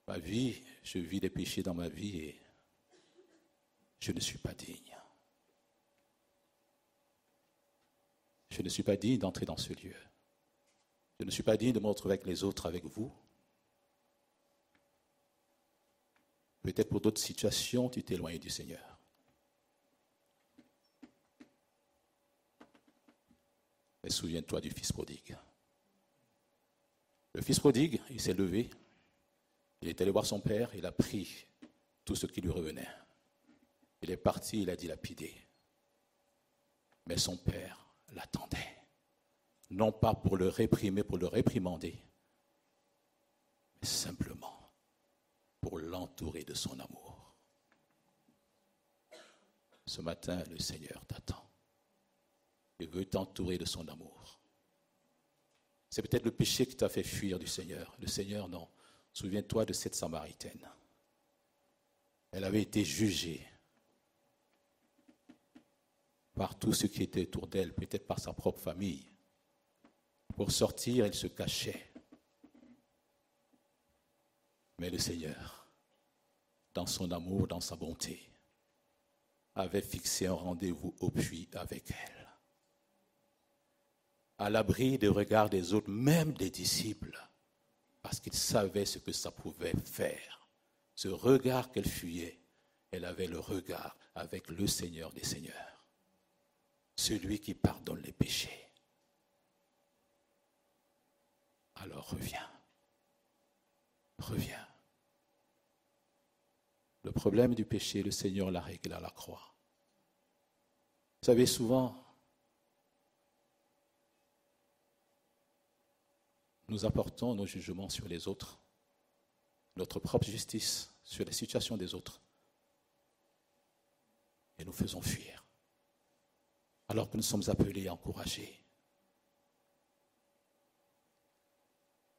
ma vie, je vis des péchés dans ma vie et je ne suis pas digne. Je ne suis pas digne d'entrer dans ce lieu. Je ne suis pas digne de me avec les autres, avec vous. Peut-être pour d'autres situations, tu t'es éloigné du Seigneur. Mais souviens-toi du fils prodigue. Le fils prodigue, il s'est levé, il est allé voir son père, il a pris tout ce qui lui revenait. Il est parti, il a dilapidé. Mais son père l'attendait. Non pas pour le réprimer, pour le réprimander, mais simplement pour l'entourer de son amour. Ce matin, le Seigneur t'attend. Il veut t'entourer de son amour. C'est peut-être le péché qui t'a fait fuir du Seigneur. Le Seigneur, non. Souviens-toi de cette Samaritaine. Elle avait été jugée par tout ce qui était autour d'elle, peut-être par sa propre famille. Pour sortir, elle se cachait. Mais le Seigneur, dans son amour, dans sa bonté, avait fixé un rendez-vous au puits avec elle. À l'abri des regards des autres, même des disciples, parce qu'il savait ce que ça pouvait faire. Ce regard qu'elle fuyait, elle avait le regard avec le Seigneur des Seigneurs, celui qui pardonne les péchés. Alors reviens, reviens. Le problème du péché, le Seigneur l'a réglé à la croix. Vous savez, souvent, nous apportons nos jugements sur les autres, notre propre justice sur les situations des autres, et nous faisons fuir, alors que nous sommes appelés à encourager.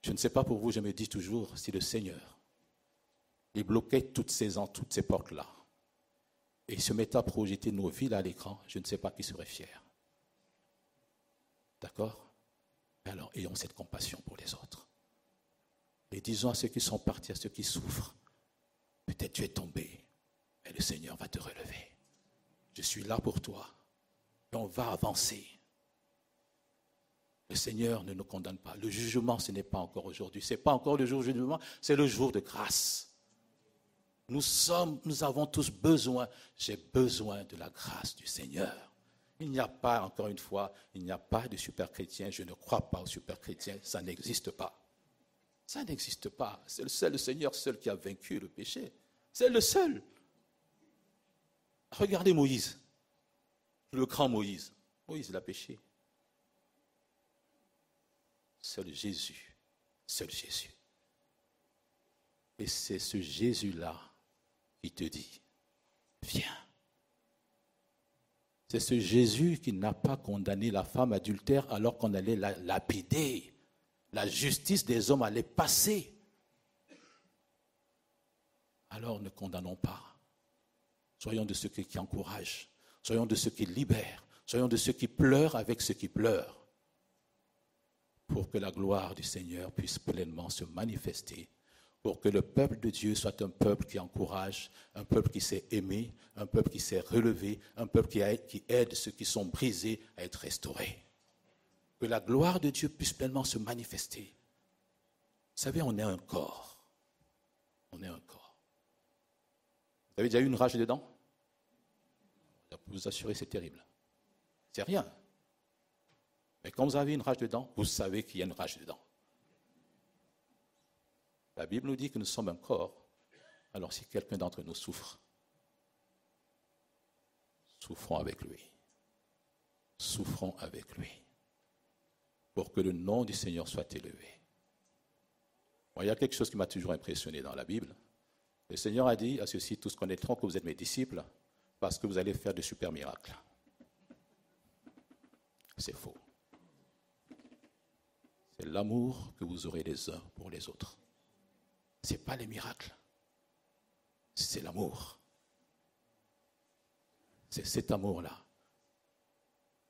Je ne sais pas pour vous, je me dis toujours, si le Seigneur il bloquait toutes ces, toutes ces portes-là. Et il se mettait à projeter nos villes à l'écran. Je ne sais pas qui serait fier. D'accord? Alors, ayons cette compassion pour les autres. Et disons à ceux qui sont partis, à ceux qui souffrent, peut-être tu es tombé, mais le Seigneur va te relever. Je suis là pour toi. Et on va avancer. Le Seigneur ne nous condamne pas. Le jugement, ce n'est pas encore aujourd'hui. Ce n'est pas encore le jour du jugement, c'est le jour de grâce. Nous sommes, nous avons tous besoin, j'ai besoin de la grâce du Seigneur. Il n'y a pas, encore une fois, il n'y a pas de super chrétien, je ne crois pas aux super chrétiens, ça n'existe pas. Ça n'existe pas. C'est le seul, le Seigneur seul qui a vaincu le péché. C'est le seul. Regardez Moïse, le grand Moïse. Moïse l'a péché. Seul Jésus, seul Jésus. Et c'est ce Jésus-là il te dit, viens. C'est ce Jésus qui n'a pas condamné la femme adultère alors qu'on allait la lapider. La justice des hommes allait passer. Alors ne condamnons pas. Soyons de ceux qui encouragent. Soyons de ceux qui libèrent. Soyons de ceux qui pleurent avec ceux qui pleurent. Pour que la gloire du Seigneur puisse pleinement se manifester pour que le peuple de Dieu soit un peuple qui encourage, un peuple qui sait aimer, un peuple qui sait relever, un peuple qui aide, ceux qui sont brisés à être restaurés. Que la gloire de Dieu puisse pleinement se manifester. savez, on est un corps. On est un corps. Vous avez déjà eu une rage dedans? Peux vous assurer, c'est terrible. C'est rien. Mais quand vous avez une rage dedans, vous savez qu'il y a une rage dedans. La Bible nous dit que nous sommes un corps. Alors si quelqu'un d'entre nous souffre, souffrons avec lui. Souffrons avec lui. Pour que le nom du Seigneur soit élevé. il y a quelque chose qui m'a toujours impressionné dans la Bible. Le Seigneur a dit à ceux-ci, tous connaîtront que vous êtes mes disciples parce que vous allez faire de super miracles. C'est faux. C'est l'amour que vous aurez les uns pour les autres. Ce n'est pas les miracles. C'est l'amour. C'est cet amour-là.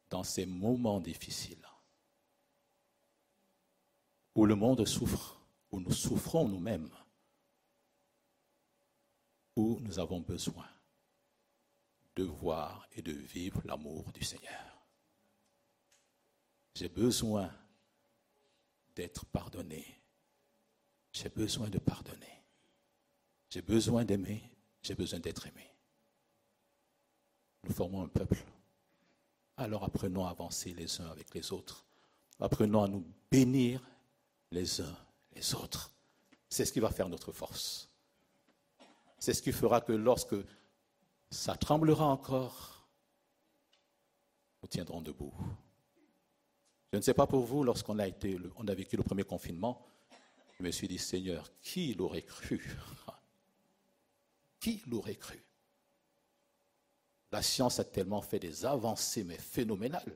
Dans ces moments difficiles où le monde souffre, où nous souffrons nous-mêmes, où nous avons besoin de voir et de vivre l'amour du Seigneur. J'ai besoin d'être pardonné. J'ai besoin de pardonner. J'ai besoin d'aimer. J'ai besoin d'être aimé. Nous formons un peuple. Alors apprenons à avancer les uns avec les autres. Apprenons à nous bénir les uns les autres. C'est ce qui va faire notre force. C'est ce qui fera que lorsque ça tremblera encore, nous tiendrons debout. Je ne sais pas pour vous, lorsqu'on a, a vécu le premier confinement, je me suis dit, Seigneur, qui l'aurait cru? Qui l'aurait cru? La science a tellement fait des avancées, mais phénoménales,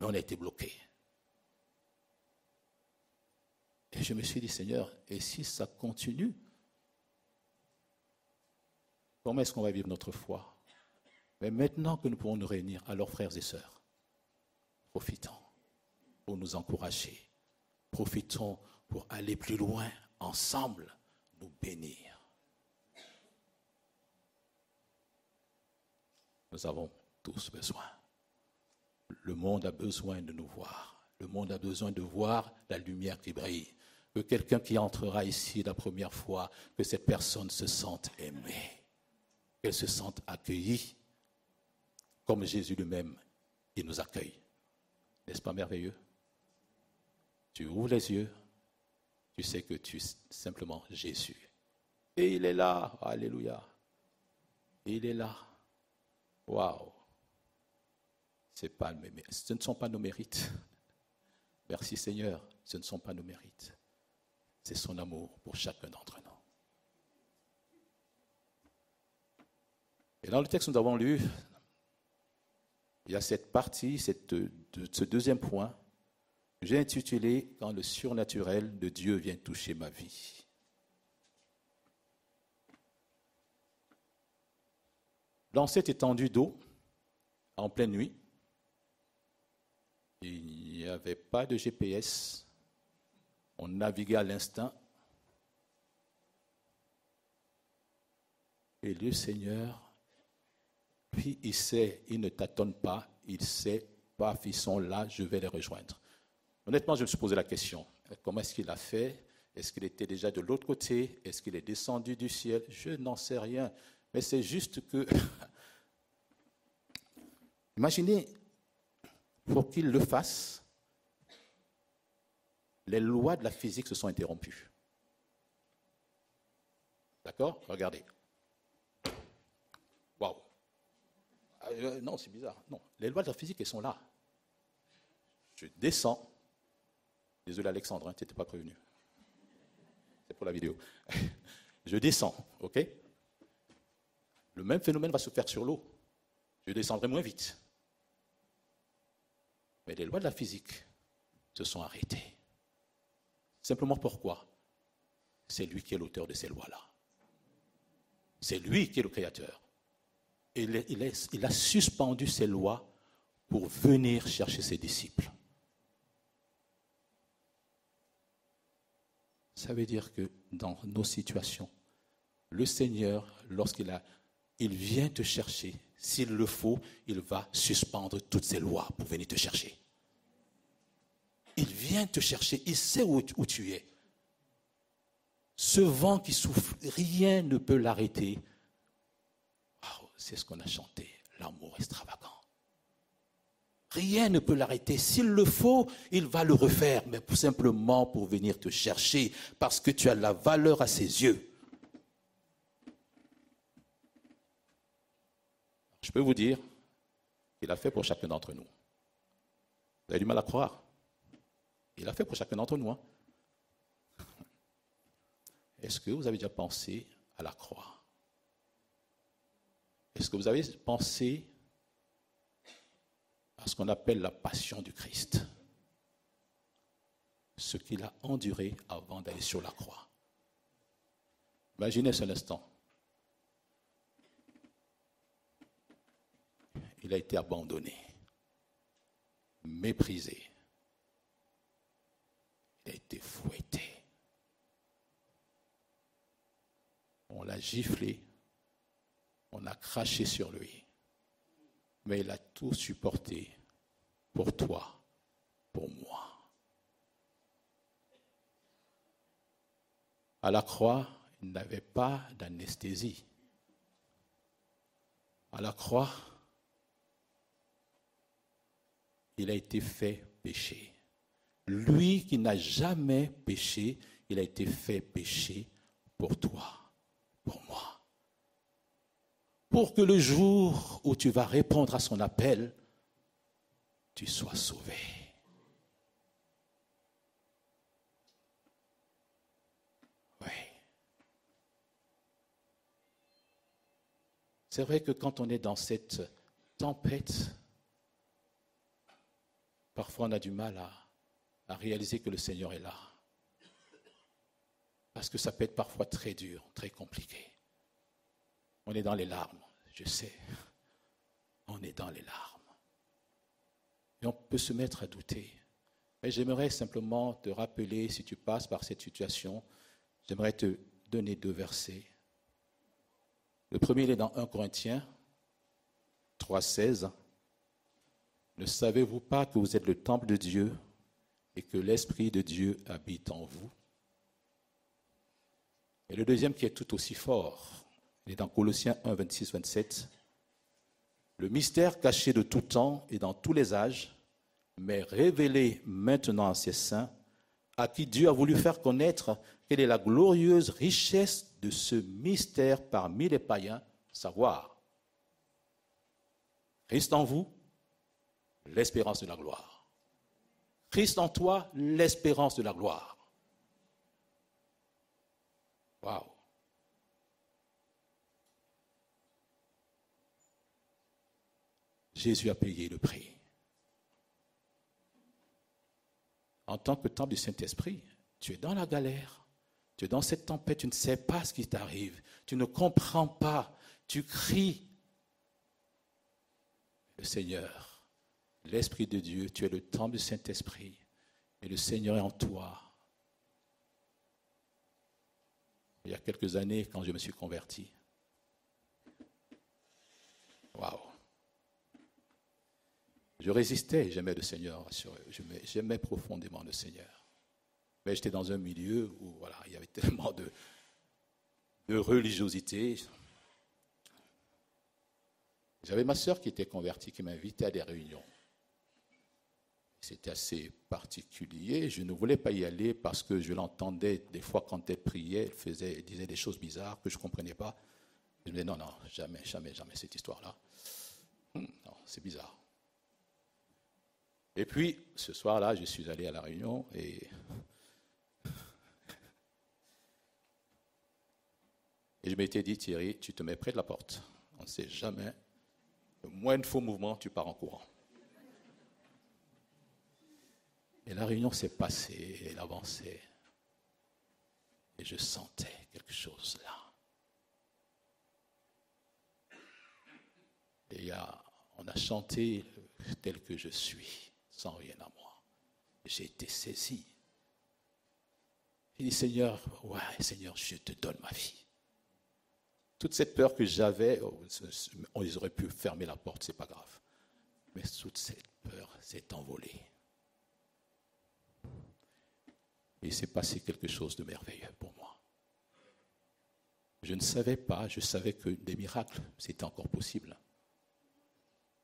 mais on a été bloqué. Et je me suis dit, Seigneur, et si ça continue Comment est-ce qu'on va vivre notre foi? Mais maintenant que nous pouvons nous réunir, alors frères et sœurs, profitons pour nous encourager. Profitons pour aller plus loin ensemble, nous bénir. Nous avons tous besoin. Le monde a besoin de nous voir. Le monde a besoin de voir la lumière qui brille. Que quelqu'un qui entrera ici la première fois, que cette personne se sente aimée, qu'elle se sente accueillie, comme Jésus lui-même, il nous accueille. N'est-ce pas merveilleux? Tu ouvres les yeux, tu sais que tu es simplement Jésus. Et il est là, alléluia. Il est là. Waouh. Ce ne sont pas nos mérites. Merci Seigneur, ce ne sont pas nos mérites. C'est son amour pour chacun d'entre nous. Et dans le texte que nous avons lu, il y a cette partie, cette, ce deuxième point, j'ai intitulé Quand le surnaturel de Dieu vient toucher ma vie. Dans cette étendue d'eau, en pleine nuit, il n'y avait pas de GPS. On naviguait à l'instinct. Et le Seigneur, puis il sait, il ne tâtonne pas, il sait, pas, ils sont là, je vais les rejoindre. Honnêtement, je me suis posé la question. Comment est-ce qu'il a fait? Est-ce qu'il était déjà de l'autre côté? Est-ce qu'il est descendu du ciel? Je n'en sais rien. Mais c'est juste que... Imaginez, pour qu'il le fasse, les lois de la physique se sont interrompues. D'accord? Regardez. Waouh. Euh, non, c'est bizarre. Non, les lois de la physique, elles sont là. Je descends, Désolé Alexandre, hein, tu n'étais pas prévenu. C'est pour la vidéo. Je descends, ok? Le même phénomène va se faire sur l'eau. Je descendrai moins vite. Mais les lois de la physique se sont arrêtées. Simplement pourquoi? C'est lui qui est l'auteur de ces lois-là. C'est lui qui est le créateur. Il, il a suspendu ces lois pour venir chercher ses disciples. Ça veut dire que dans nos situations, le Seigneur, lorsqu'il a, il vient te chercher, s'il le faut, il va suspendre toutes ses lois pour venir te chercher. Il vient te chercher, il sait où, tu es. Ce vent qui souffle, rien ne peut l'arrêter. C'est ce qu'on a chanté, l'amour extravagant. Rien ne peut l'arrêter. S'il le faut, il va le refaire, mais simplement pour venir te chercher, parce que tu as la valeur à ses yeux. Je peux vous dire, il a fait pour chacun d'entre nous. Vous avez du mal à croire. Il a fait pour chacun d'entre nous. hein. Est-ce que vous avez déjà pensé à la croix? Est-ce que vous avez pensé à ce qu'on appelle la passion du Christ Ce qu'il a enduré avant d'aller sur la croix. Imaginez ce instant. Il a été abandonné, méprisé. Il a été fouetté. On l'a giflé. On a craché sur lui. Mais il a tout supporté pour toi, pour moi. À la croix, il n'avait pas d'anesthésie. À la croix, il a été fait péché. Lui qui n'a jamais péché, il a été fait péché pour toi, pour moi. Pour que le jour où tu vas répondre à son appel, tu sois sauvé. Oui. C'est vrai que quand on est dans cette tempête, parfois on a du mal à, réaliser que le Seigneur est là. Parce que ça peut être parfois très dur, très compliqué. On est dans les larmes, je sais. On est dans les larmes. Et on peut se mettre à douter. Mais j'aimerais simplement te rappeler, si tu passes par cette situation, j'aimerais te donner deux versets. Le premier, est dans 1 Corinthiens 3,16. Ne savez-vous pas que vous êtes le temple de Dieu et que l'Esprit de Dieu habite en vous? Et le deuxième qui est tout aussi fort, il est dans Colossiens 1, 26, 27. Le mystère caché de tout temps et dans tous les âges, mais révélé maintenant à ses saints, à qui Dieu a voulu faire connaître quelle est la glorieuse richesse de ce mystère parmi les païens, savoir Christ en vous, l'espérance de la gloire. Christ en toi, l'espérance de la gloire. Waouh. Jésus a payé le prix. En tant que temple du Saint-Esprit, tu es dans la galère, tu es dans cette tempête, tu ne sais pas ce qui t'arrive, tu ne comprends pas, tu cries. Le Seigneur, l'Esprit de Dieu, tu es le temple du Saint-Esprit, et le Seigneur est en toi. Il y a quelques années, quand je me suis converti, waouh! Je résistais, j'aimais le Seigneur, j'aimais, profondément le Seigneur. Mais j'étais dans un milieu où voilà, il y avait tellement de, religiosité. J'avais ma sœur qui était convertie, qui m'invitait à des réunions. C'était assez particulier. Je ne voulais pas y aller parce que je l'entendais des fois quand elle priait, elle, faisait, elle disait des choses bizarres que je ne comprenais pas. Je me disais non, non, jamais, jamais, jamais cette histoire-là. Hum, non, c'est bizarre. Et puis, ce soir-là, je suis allé à la réunion et. Et je m'étais dit, Thierry, tu te mets près de la porte. On ne sait jamais. Le moindre faux mouvement, tu pars en courant. Et la réunion s'est passée, elle avançait. Et je sentais quelque chose là. Et on a chanté tel que je suis sans rien à moi. J'ai été saisi. J'ai dit, Seigneur, ouais, Seigneur, je te donne ma vie. Toute cette peur que j'avais, on les aurait pu fermer la porte, c'est pas grave. Mais toute cette peur s'est envolée. Et il s'est passé quelque chose de merveilleux pour moi. Je ne savais pas, je savais que des miracles, c'était encore possible.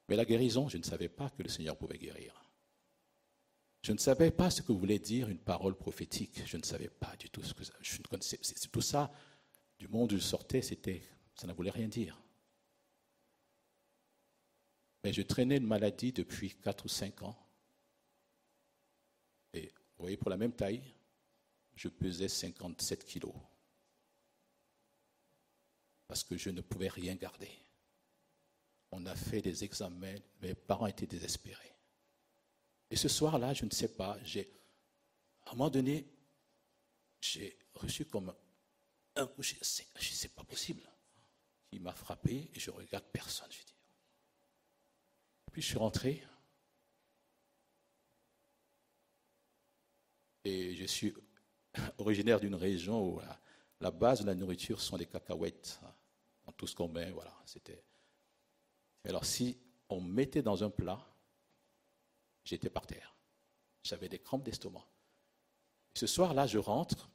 Mais la guérison, je ne savais pas que le Seigneur pouvait guérir. Je ne savais pas ce que voulait dire une parole prophétique. Je ne savais pas du tout ce que ça. Je ne tout ça, du monde où je sortais, ça ne voulait rien dire. Mais je traînais une maladie depuis 4 ou 5 ans. Et vous voyez, pour la même taille, je pesais 57 kilos. Parce que je ne pouvais rien garder. On a fait des examens, mes parents étaient désespérés. Et ce soir-là, je ne sais pas, j'ai, à un moment donné, j'ai reçu comme un coup, je sais, sais pas possible. Il m'a frappé et je regarde personne, je dis. Puis je suis rentré et je suis originaire d'une région où la, base de la nourriture sont des cacahuètes. hein, tout ce qu'on met, voilà. C'était. Alors si on mettait dans un plat, j'étais par terre. J'avais des crampes d'estomac. Ce soir-là, je rentre,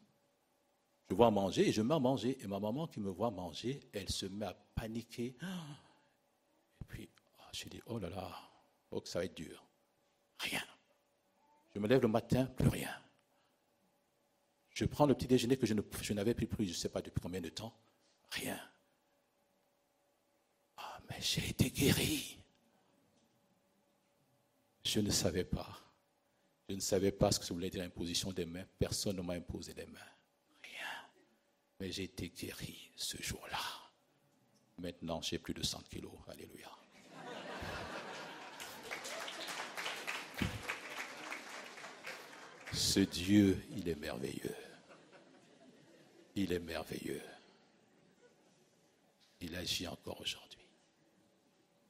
je vois manger et je mets à manger. Et ma maman qui me voit manger, elle se met à paniquer. Et puis, ah, je dis, oh là là, oh ça va être dur. Rien. Je me lève le matin, plus rien. Je prends le petit déjeuner que je n'avais plus pris, je ne sais pas depuis combien de temps. Rien. Ah, mais j'ai été guéri. Je ne savais pas. Je ne savais pas ce que ça voulait dire imposition des mains. Personne ne m'a imposé les mains. Rien. Mais j'ai été guéri ce jour-là. Maintenant, j'ai plus de 100 kilos. Alléluia. Ce Dieu, il est merveilleux. Il est merveilleux. Il agit encore aujourd'hui.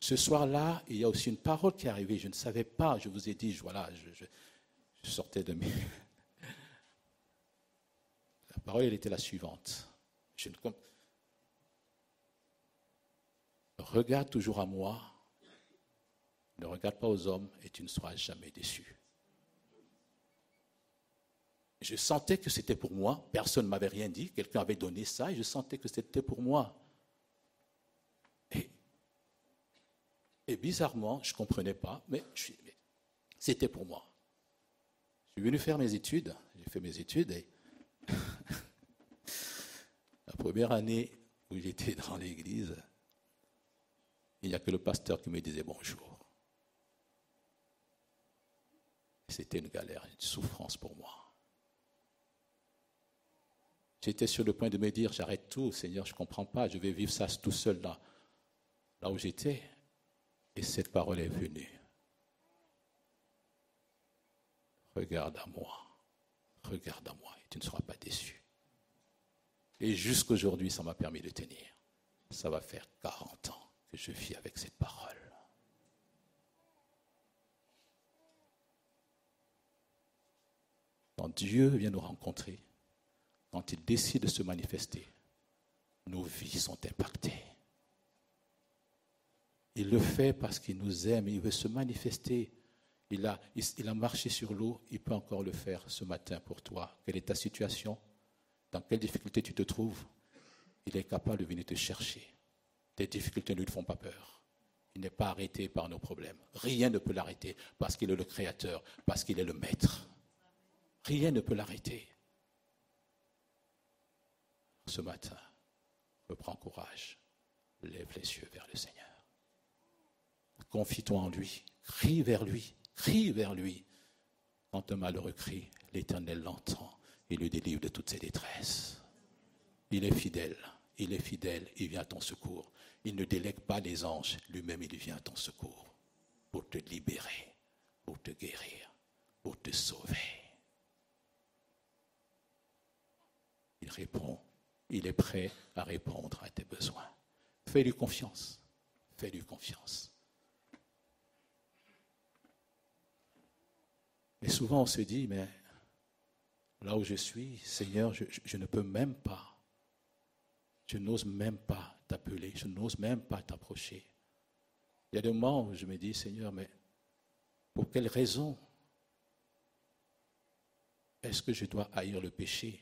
Ce soir-là, il y a aussi une parole qui est arrivée. Je ne savais pas, je vous ai dit, je- sortais de mes. La parole, elle était la suivante. Regarde toujours à moi, ne regarde pas aux hommes et tu ne seras jamais déçu. Je sentais que c'était pour moi. Personne ne m'avait rien dit. Quelqu'un avait donné ça et je sentais que c'était pour moi. Et, et bizarrement, je ne comprenais pas, mais, c'était pour moi. Je suis venu faire mes études. J'ai fait mes études et la première année où j'étais dans l'église, il n'y a que le pasteur qui me disait bonjour. C'était une galère, une souffrance pour moi. J'étais sur le point de me dire, j'arrête tout, Seigneur, je ne comprends pas, je vais vivre ça tout seul là, là où j'étais. Et cette parole est venue. Regarde à moi, regarde à moi, et tu ne seras pas déçu. Et jusqu'aujourd'hui, ça m'a permis de tenir. Ça va faire 40 ans que je vis avec cette parole. Quand Dieu vient nous rencontrer, quand il décide de se manifester, nos vies sont impactées. Il le fait parce qu'il nous aime, il veut se manifester. Il a, marché sur l'eau, il peut encore le faire ce matin pour toi. Quelle est ta situation? Dans quelle difficulté tu te trouves? Il est capable de venir te chercher. Tes difficultés ne lui font pas peur. Il n'est pas arrêté par nos problèmes. Rien ne peut l'arrêter parce qu'il est le créateur, parce qu'il est le maître. Rien ne peut l'arrêter. Ce matin, reprends courage, lève les yeux vers le Seigneur. Confie-toi en lui, crie vers lui, crie vers lui. Quand un malheureux crie, l'Éternel l'entend et le délivre de toutes ses détresses. Il est fidèle, il est fidèle, il vient à ton secours. Il ne délègue pas les anges, lui-même il vient à ton secours pour te libérer, pour te guérir, pour te sauver. Il répond, il est prêt à répondre à tes besoins. Fais-lui confiance, fais-lui confiance. Et souvent on se dit, mais là où je suis, Seigneur, je, ne peux même pas, je n'ose même pas t'appeler, je n'ose même pas t'approcher. Il y a des moments où je me dis, Seigneur, mais pour quelle raison est-ce que je dois haïr le péché?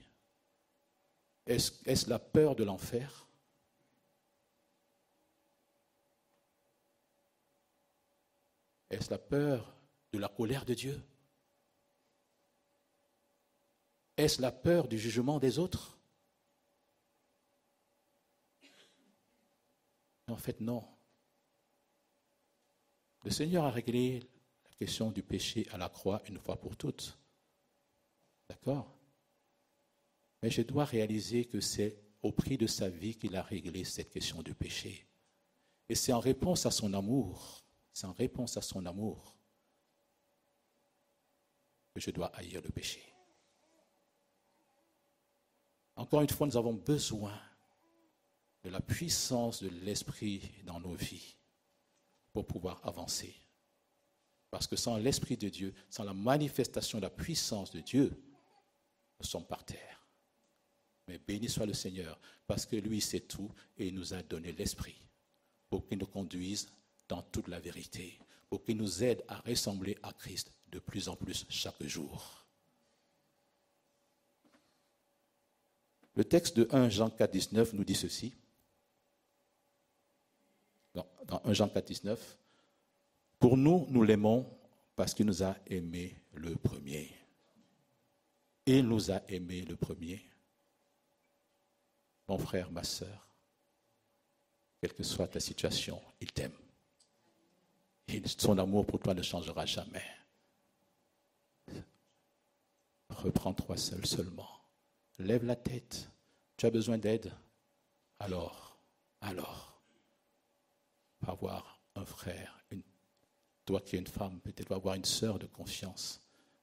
Est-ce la peur de l'enfer? Est-ce la peur de la colère de Dieu? Est-ce la peur du jugement des autres? En fait, non. Le Seigneur a réglé la question du péché à la croix une fois pour toutes. D'accord? Mais je dois réaliser que c'est au prix de sa vie qu'il a réglé cette question du péché. Et c'est en réponse à son amour, c'est en réponse à son amour que je dois haïr le péché. Encore une fois, nous avons besoin de la puissance de l'Esprit dans nos vies pour pouvoir avancer. Parce que sans l'Esprit de Dieu, sans la manifestation de la puissance de Dieu, nous sommes par terre. Mais béni soit le Seigneur, parce que lui sait tout et il nous a donné l'Esprit pour qu'il nous conduise dans toute la vérité, pour qu'il nous aide à ressembler à Christ de plus en plus chaque jour. Le texte de 1 Jean 4, 19 nous dit ceci. Dans, dans 1 Jean 4, 19, Pour nous, nous l'aimons parce qu'il nous a aimés le premier. Il nous a aimés le premier. Mon frère, ma soeur, quelle que soit ta situation, il t'aime. Son amour pour toi ne changera jamais. Reprends-toi seul seulement. Lève la tête. Tu as besoin d'aide Alors, alors, va voir un frère, toi qui es une femme, peut-être va voir une sœur de confiance,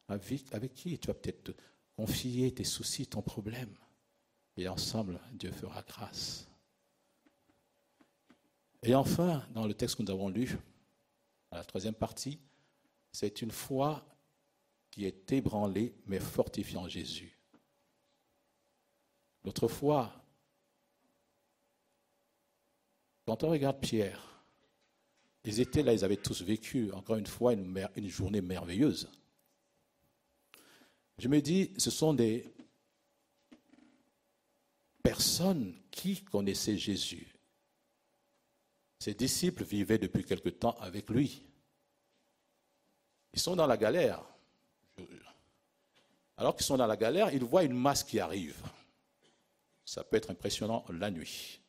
avec, qui tu vas peut-être confier tes soucis, ton problème. Et ensemble, Dieu fera grâce. Et enfin, dans le texte que nous avons lu, la troisième partie, c'est une foi qui est ébranlée mais fortifiée en Jésus. L'autre foi, quand on regarde Pierre, ils étaient là, ils avaient tous vécu, encore une fois, une, une journée merveilleuse. Je me dis, ce sont des personnes qui connaissaient Jésus. Ses disciples vivaient depuis quelque temps avec lui. Ils sont dans la galère. Alors qu'ils sont dans la galère, ils voient une masse qui arrive. Ça peut être impressionnant la nuit.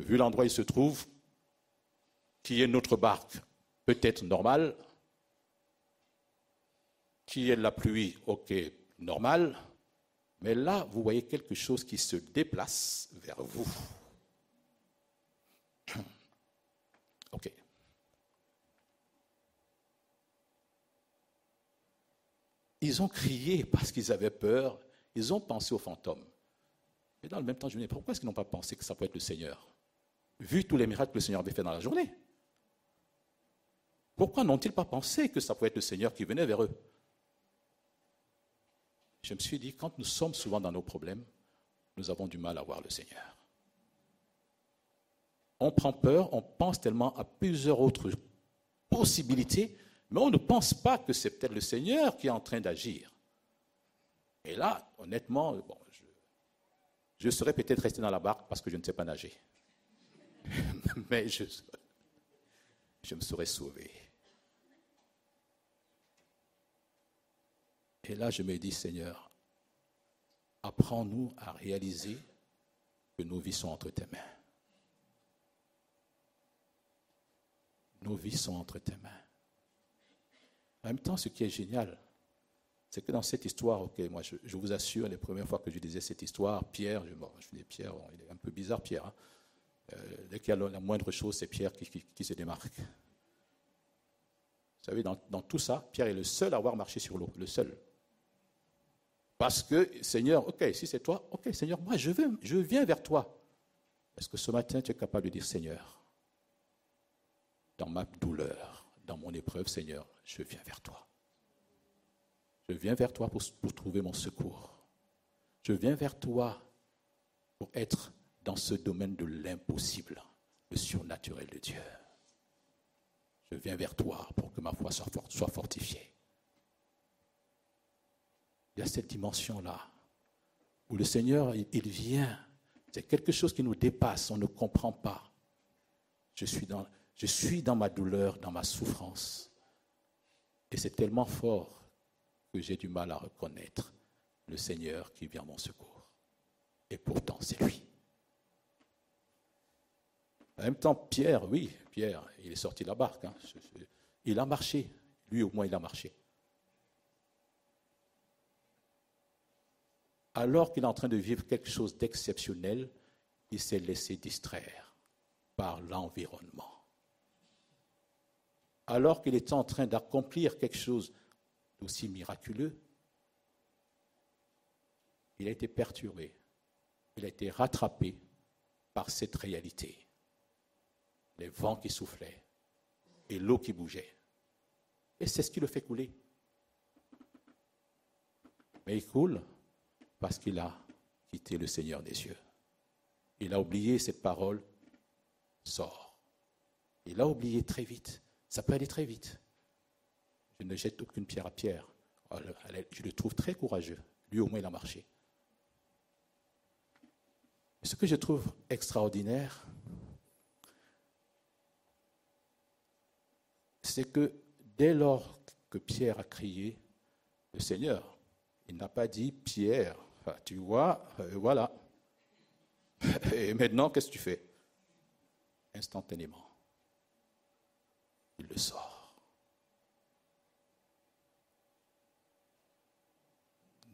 Vu l'endroit où il se trouve, qui est notre barque Peut-être normale. Qui est la pluie Ok, normal. Mais là, vous voyez quelque chose qui se déplace vers vous. Ok. Ils ont crié parce qu'ils avaient peur. Ils ont pensé aux fantômes. Et dans le même temps, je me dis, pourquoi est-ce qu'ils n'ont pas pensé que ça peut être le Seigneur? Vu tous les miracles que le Seigneur avait fait dans la journée. Pourquoi n'ont-ils pas pensé que ça pouvait être le Seigneur qui venait vers eux? Je me suis dit, quand nous sommes souvent dans nos problèmes, nous avons du mal à voir le Seigneur. On prend peur, on pense tellement à plusieurs autres possibilités, mais on ne pense pas que c'est peut-être le Seigneur qui est en train d'agir. Et là, honnêtement, bon, je serais peut-être resté dans la barque parce que je ne sais pas nager. mais je, me serais sauvé. Et là, je me dis, Seigneur, apprends-nous à réaliser que nos vies sont entre tes mains. Nos vies sont entre tes mains. En même temps, ce qui est génial, c'est que dans cette histoire, moi je, vous assure, les premières fois que je disais cette histoire, Pierre, je, bon, je Pierre, il est un peu bizarre Pierre. hein. Euh, dès qu'il y a la moindre chose, c'est Pierre qui, se démarque. Vous savez, dans, tout ça, Pierre est le seul à avoir marché sur l'eau, le seul. Parce que, Seigneur, ok, si c'est toi, ok, Seigneur, moi je, je viens vers toi. Est-ce que ce matin, tu es capable de dire, Seigneur, dans ma douleur, dans mon épreuve, Seigneur, je viens vers toi? Je viens vers toi pour, trouver mon secours. Je viens vers toi pour être dans ce domaine de l'impossible, le surnaturel de Dieu. Je viens vers toi pour que ma foi soit, fort- soit fortifiée. Il y a cette dimension-là où le Seigneur, il, vient. C'est quelque chose qui nous dépasse, on ne comprend pas. Je suis dans ma douleur, dans ma souffrance. Et c'est tellement fort que j'ai du mal à reconnaître le Seigneur qui vient à mon secours. Et pourtant, c'est lui. En même temps, Pierre, oui, Pierre, il est sorti de la barque. hein. Il a marché. Lui, au moins, il a marché. Alors qu'il est en train de vivre quelque chose d'exceptionnel, il s'est laissé distraire par l'environnement. Alors qu'il était en train d'accomplir quelque chose d'aussi miraculeux, il a été perturbé, il a été rattrapé par cette réalité. Les vents qui soufflaient et l'eau qui bougeait. Et c'est ce qui le fait couler. Mais il coule parce qu'il a quitté le Seigneur des cieux. Il a oublié cette parole, sort. Il a oublié très vite. Ça peut aller très vite. Je ne jette aucune pierre à Pierre. Oh, Je le trouve très courageux. Lui, au moins, il a marché. Ce que je trouve extraordinaire, c'est que dès lors que Pierre a crié, le Seigneur, il n'a pas dit Pierre, tu vois, euh, voilà. Et maintenant, qu'est-ce que tu fais? Instantanément, il le sort.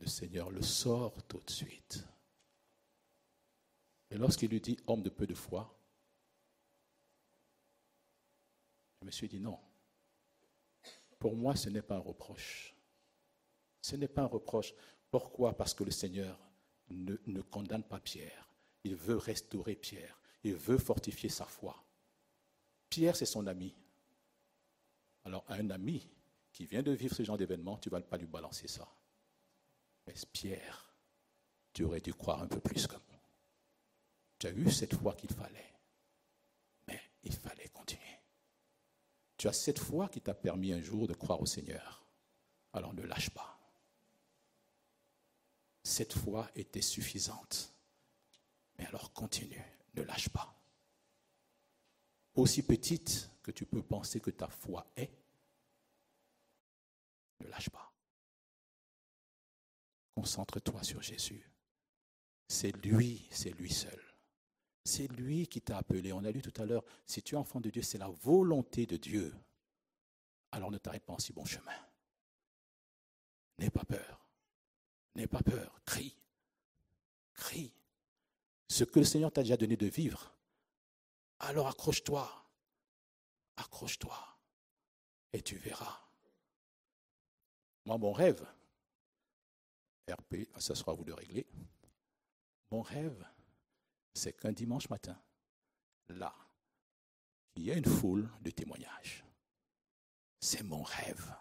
Le Seigneur le sort tout de suite. Et lorsqu'il lui dit homme de peu de foi, je me suis dit non. Pour moi, ce n'est pas un reproche. Ce n'est pas un reproche. Pourquoi? Parce que le Seigneur ne, ne condamne pas Pierre. Il veut restaurer Pierre. Il veut fortifier sa foi. Pierre, c'est son ami. Alors, un ami qui vient de vivre ce genre d'événement, tu ne vas pas lui balancer ça. Mais Pierre, tu aurais dû croire un peu plus que moi. Tu as eu cette foi qu'il fallait. Mais il fallait continuer. Tu as cette foi qui t'a permis un jour de croire au Seigneur. Alors ne lâche pas. Cette foi était suffisante. Mais alors continue, ne lâche pas. Aussi petite que tu peux penser que ta foi est, ne lâche pas. Concentre-toi sur Jésus. C'est lui, c'est lui seul. C'est lui qui t'a appelé. On a lu tout à l'heure, si tu es enfant de Dieu, c'est la volonté de Dieu. Alors ne t'arrête pas en si bon chemin. N'aie pas peur. N'aie pas peur. Crie. Crie. Ce que le Seigneur t'a déjà donné de vivre. Alors accroche-toi. Accroche-toi. Et tu verras. Moi, mon rêve, RP, ça sera à vous de régler. Mon rêve, c'est qu'un dimanche matin, là, il y a une foule de témoignages. C'est mon rêve.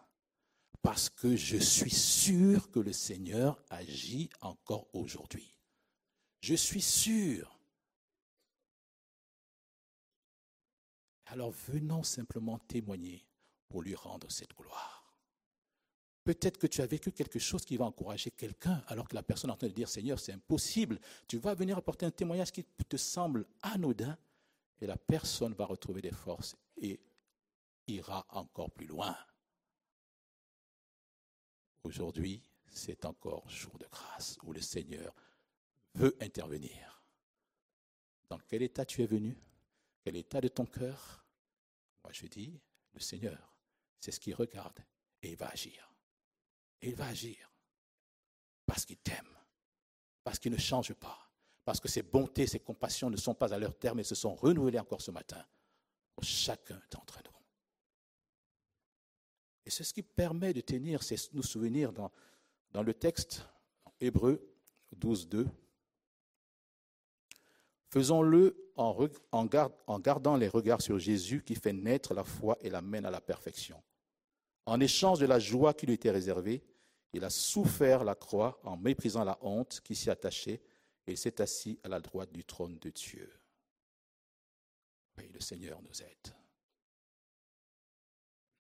Parce que je suis sûr que le Seigneur agit encore aujourd'hui. Je suis sûr. Alors venons simplement témoigner pour lui rendre cette gloire. Peut-être que tu as vécu quelque chose qui va encourager quelqu'un alors que la personne est en train de dire Seigneur, c'est impossible. Tu vas venir apporter un témoignage qui te semble anodin et la personne va retrouver des forces et ira encore plus loin. Aujourd'hui, c'est encore jour de grâce où le Seigneur veut intervenir. Dans quel état tu es venu? Quel état de ton cœur? Moi, je dis, le Seigneur, c'est ce qu'il regarde et il va agir. Et il va agir parce qu'il t'aime, parce qu'il ne change pas, parce que ses bontés, ses compassions ne sont pas à leur terme et se sont renouvelées encore ce matin pour chacun d'entre nous. Et c'est ce qui permet de tenir, c'est nous souvenir dans, le texte Hébreu 12, 2. Faisons-le en, en gardant les regards sur Jésus qui fait naître la foi et l'amène à la perfection. En échange de la joie qui lui était réservée, il a souffert la croix en méprisant la honte qui s'y attachait et s'est assis à la droite du trône de Dieu. Oui, le Seigneur nous aide.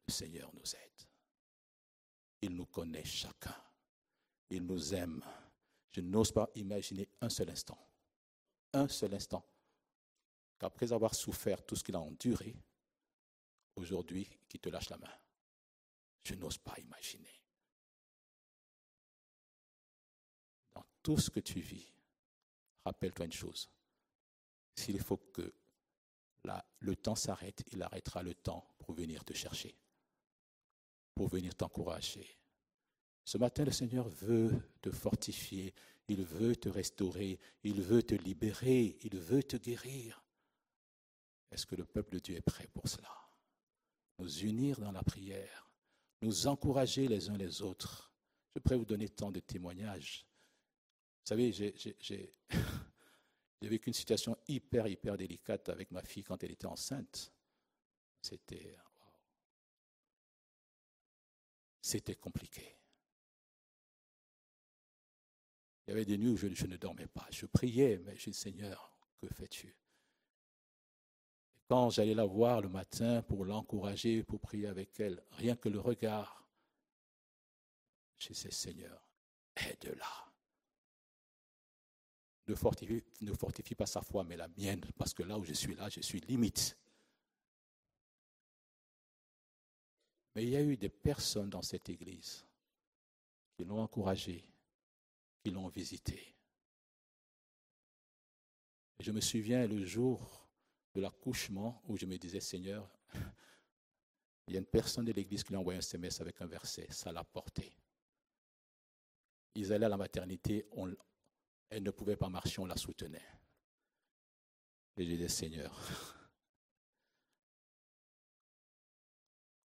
Le Seigneur nous aide. Il nous connaît chacun. Il nous aime. Je n'ose pas imaginer un seul instant, un seul instant, qu'après avoir souffert tout ce qu'il a enduré, aujourd'hui, qu'il te lâche la main. Je n'ose pas imaginer. Tout ce que tu vis, rappelle-toi une chose. S'il faut que le temps s'arrête, il arrêtera le temps pour venir te chercher, pour venir t'encourager. Ce matin, le Seigneur veut te fortifier, il veut te restaurer, il veut te libérer, il veut te guérir. Est-ce que le peuple de Dieu est prêt pour cela? Nous unir dans la prière, nous encourager les uns les autres. Je pourrais vous donner tant de témoignages. Vous savez, j'ai- j'ai- j'ai j'ai vécu une situation hyper, hyper délicate avec ma fille quand elle était enceinte. C'était. C'était compliqué. Il y avait des nuits où je, ne dormais pas. Je priais, mais je dis Seigneur, que fais-tu? Quand j'allais la voir le matin pour l'encourager, pour prier avec elle, rien que le regard, je disais Seigneur, aide-la. Ne fortifie, pas sa foi, mais la mienne, parce que là où je suis là, je suis limite. Mais il y a eu des personnes dans cette église qui l'ont encouragé, qui l'ont visité. Je me souviens le jour de l'accouchement où je me disais, Seigneur, il y a une personne de l'église qui lui a envoyé un SMS avec un verset, ça l'a porté. Ils allaient à la maternité, on, elle ne pouvait pas marcher, on la soutenait. Et j'ai dit, Seigneur,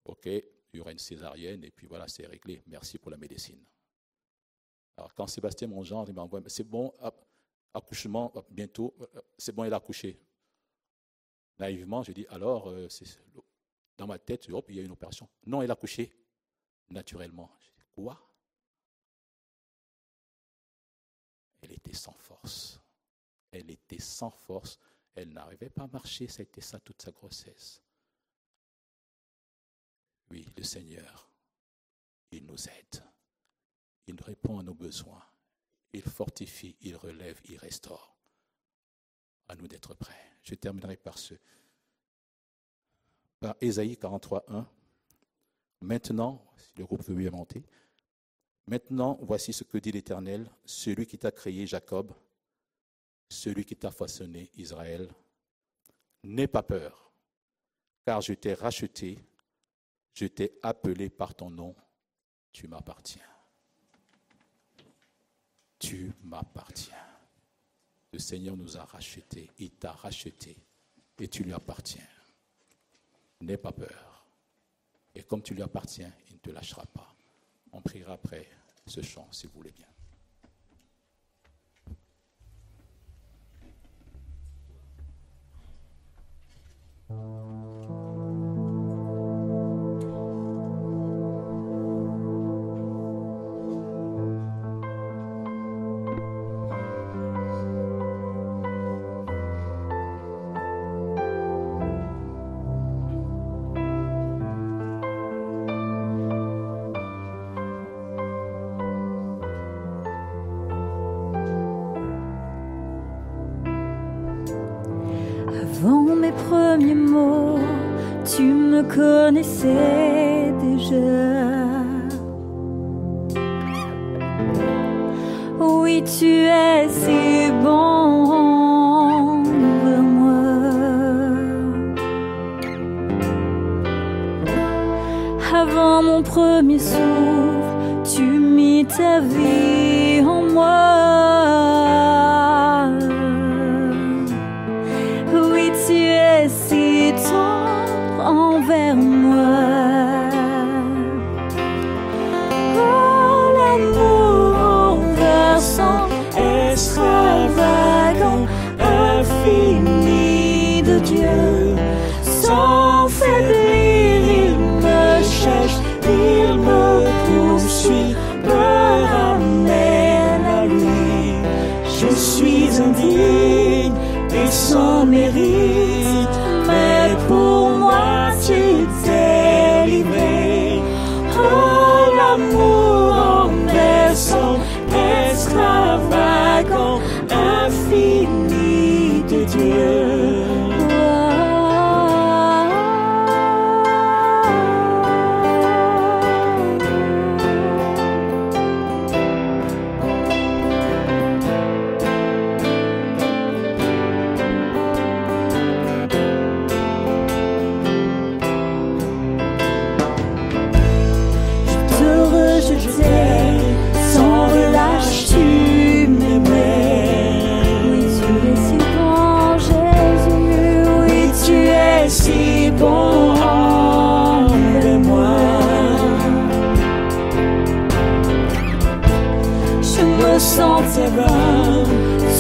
ok, il y aura une césarienne et puis voilà, c'est réglé. Merci pour la médecine. Alors quand Sébastien, mon gendre, il m'envoie, c'est bon, accouchement, bientôt, c'est bon, il a accouché. Naïvement, je dis, alors, euh, dans ma tête, hop, il y a une opération. Non, il a accouché naturellement. Je dis, quoi? Elle était sans force. Elle était sans force. Elle n'arrivait pas à marcher. Été ça toute sa grossesse. Oui, le Seigneur, il nous aide. Il répond à nos besoins. Il fortifie, il relève, il restaure. À nous d'être prêts. Je terminerai par ce. Par Ésaïe 43, 1. Maintenant, si le groupe veut bien monter. Maintenant, voici ce que dit l'Éternel, celui qui t'a créé, Jacob, celui qui t'a façonné, Israël. N'aie pas peur, car je t'ai racheté, je t'ai appelé par ton nom, tu m'appartiens. Tu m'appartiens. Le Seigneur nous a rachetés, il t'a racheté, et tu lui appartiens. N'aie pas peur. Et comme tu lui appartiens, il ne te lâchera pas. On priera après ce chant, si vous voulez bien.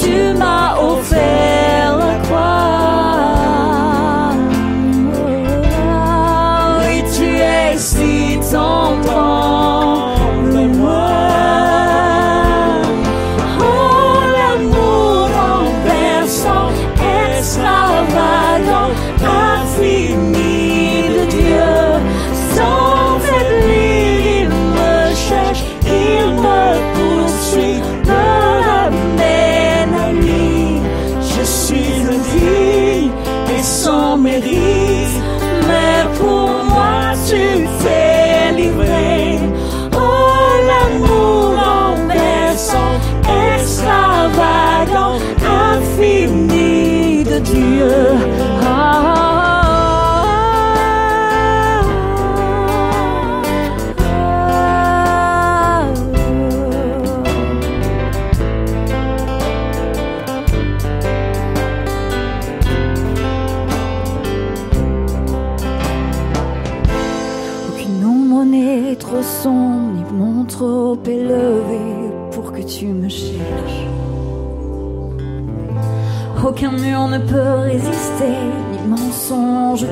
Tu m'as offert la croix. Oui, tu es si tendre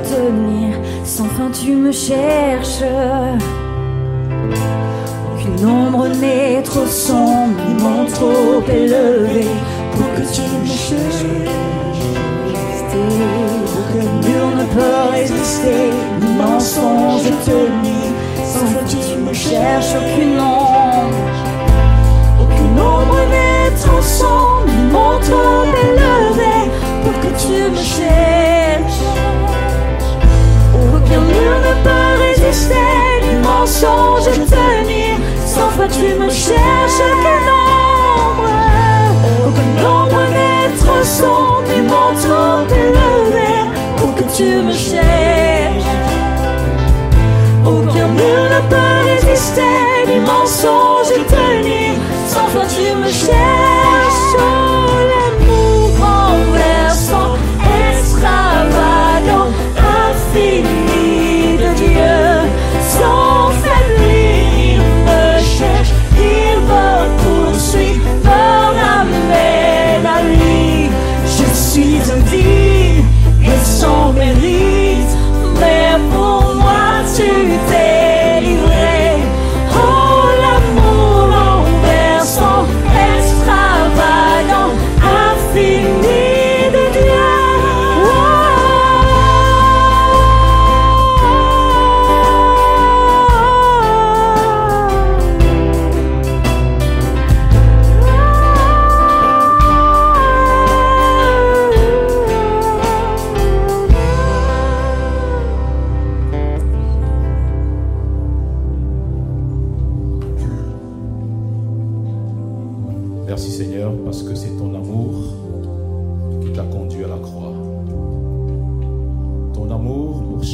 tenir, sans fin tu me cherches. Aucune ombre n'est trop sombre, ni trop élevé pour que tu me cherches. Aucun mur ne peut résister, ni mensonge tenir, sans fin tu me cherches. Aucune ombre, aucune ombre n'est trop sombre, ni trop élevé pour que tu me cherches. Résister, ni mensonge tenir, sans foi tu me cherches. Aucune ombre, aucune ombre n'est trop sombre, ni mon trop élevé pour que tu me cherches. Aucun mur ne peut résister, ni mensonge tenir, sans toi tu me cherches.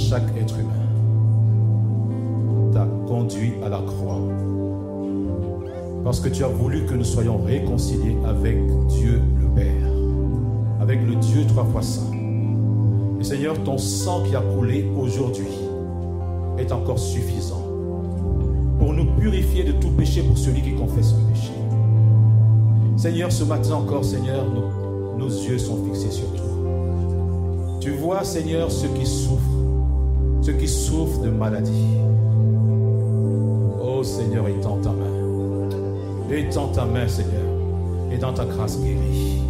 Chaque être humain t'a conduit à la croix. Parce que tu as voulu que nous soyons réconciliés avec Dieu le Père, avec le Dieu trois fois saint. Et Seigneur, ton sang qui a coulé aujourd'hui est encore suffisant pour nous purifier de tout péché pour celui qui confesse le péché. Seigneur, ce matin encore, Seigneur, nos yeux sont fixés sur toi. Tu vois, Seigneur, ceux qui souffrent, ceux qui souffrent de maladie. Oh Seigneur, étends ta main. Étends ta main, Seigneur, et dans ta grâce guéris.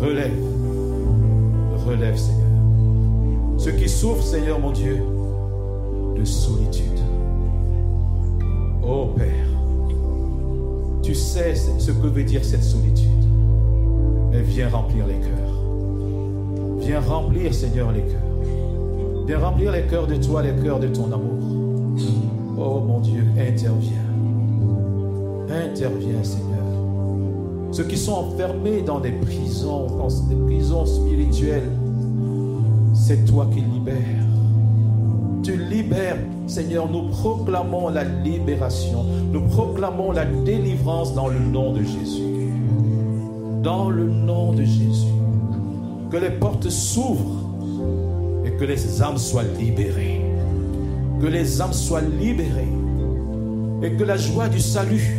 Relève, relève, Seigneur. Ceux qui souffrent, Seigneur, mon Dieu, de solitude. Oh Père, tu sais ce que veut dire cette solitude. Mais viens remplir les cœurs. Viens remplir, Seigneur, les cœurs. Viens remplir les cœurs de toi, les cœurs de ton amour. Oh mon Dieu, interviens. Interviens, Seigneur. Ceux qui sont enfermés dans des prisons, dans des prisons spirituelles, c'est toi qui libères. Tu libères, Seigneur. Nous proclamons la libération. Nous proclamons la délivrance dans le nom de Jésus. Dans le nom de Jésus. Que les portes s'ouvrent que les âmes soient libérées. Que les âmes soient libérées et que la joie du salut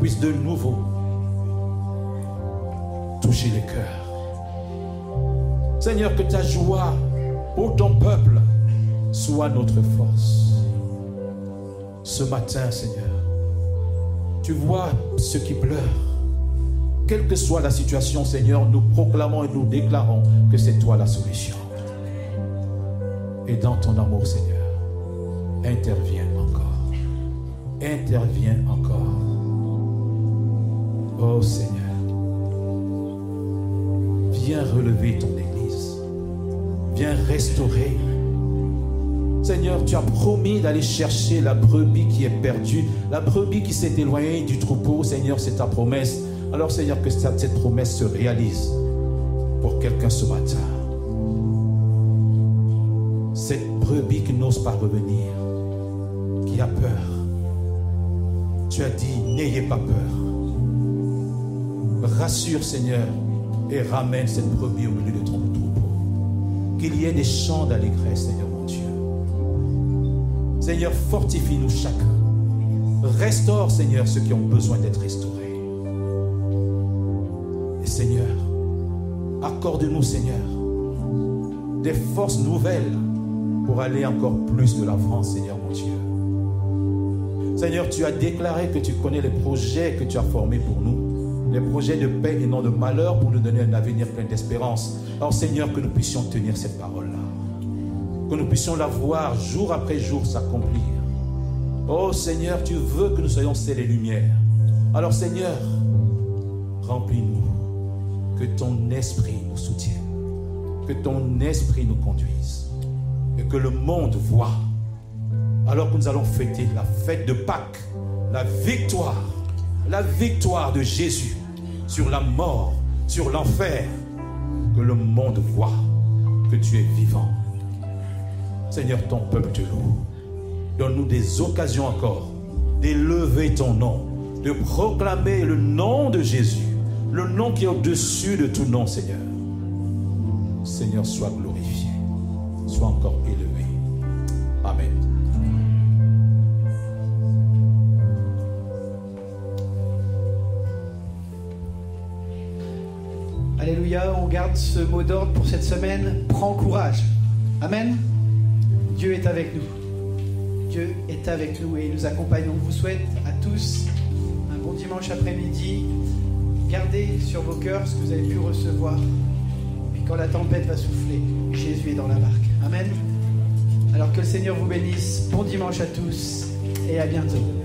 puisse de nouveau toucher les cœurs. Seigneur, que ta joie pour ton peuple soit notre force. Ce matin, Seigneur, tu vois ceux qui pleurent. Quelle que soit la situation, Seigneur, nous proclamons et nous déclarons que c'est toi la solution. Et dans ton amour, Seigneur, interviens encore. Interviens encore. Oh Seigneur, viens relever ton Église. Viens restaurer. Seigneur, tu as promis d'aller chercher la brebis qui est perdue, la brebis qui s'est éloignée du troupeau. Seigneur, c'est ta promesse. Alors Seigneur, que cette promesse se réalise pour quelqu'un ce matin. Qui n'ose pas revenir, qui a peur. Tu as dit, n'ayez pas peur. Rassure Seigneur et ramène cette brebis au milieu de ton troupeau. Qu'il y ait des chants d'allégresse, Seigneur mon Dieu. Seigneur, fortifie-nous chacun. Restaure, Seigneur, ceux qui ont besoin d'être restaurés. Et Seigneur, accorde-nous, Seigneur, des forces nouvelles pour aller encore plus de l'avant, Seigneur mon Dieu. Seigneur, tu as déclaré que tu connais les projets que tu as formés pour nous, les projets de paix et non de malheur pour nous donner un avenir plein d'espérance. Alors Seigneur, que nous puissions tenir cette parole-là, que nous puissions la voir jour après jour s'accomplir. Oh Seigneur, tu veux que nous soyons ces les lumières. Alors Seigneur, remplis-nous, que ton esprit nous soutienne, que ton esprit nous conduise que le monde voit alors que nous allons fêter la fête de Pâques, la victoire, la victoire de Jésus sur la mort, sur l'enfer, que le monde voit que tu es vivant. Seigneur, ton peuple te loue. Donne-nous des occasions encore d'élever ton nom, de proclamer le nom de Jésus, le nom qui est au-dessus de tout nom, Seigneur. Seigneur, sois glorifié, encore élevé. Amen. Alléluia, on garde ce mot d'ordre pour cette semaine. Prends courage. Amen. Dieu est avec nous. Dieu est avec nous et il nous accompagne. On vous souhaite à tous un bon dimanche après-midi. Gardez sur vos cœurs ce que vous avez pu recevoir. Puis quand la tempête va souffler, Jésus est dans la barque. Amen. Alors que le Seigneur vous bénisse. Bon dimanche à tous et à bientôt.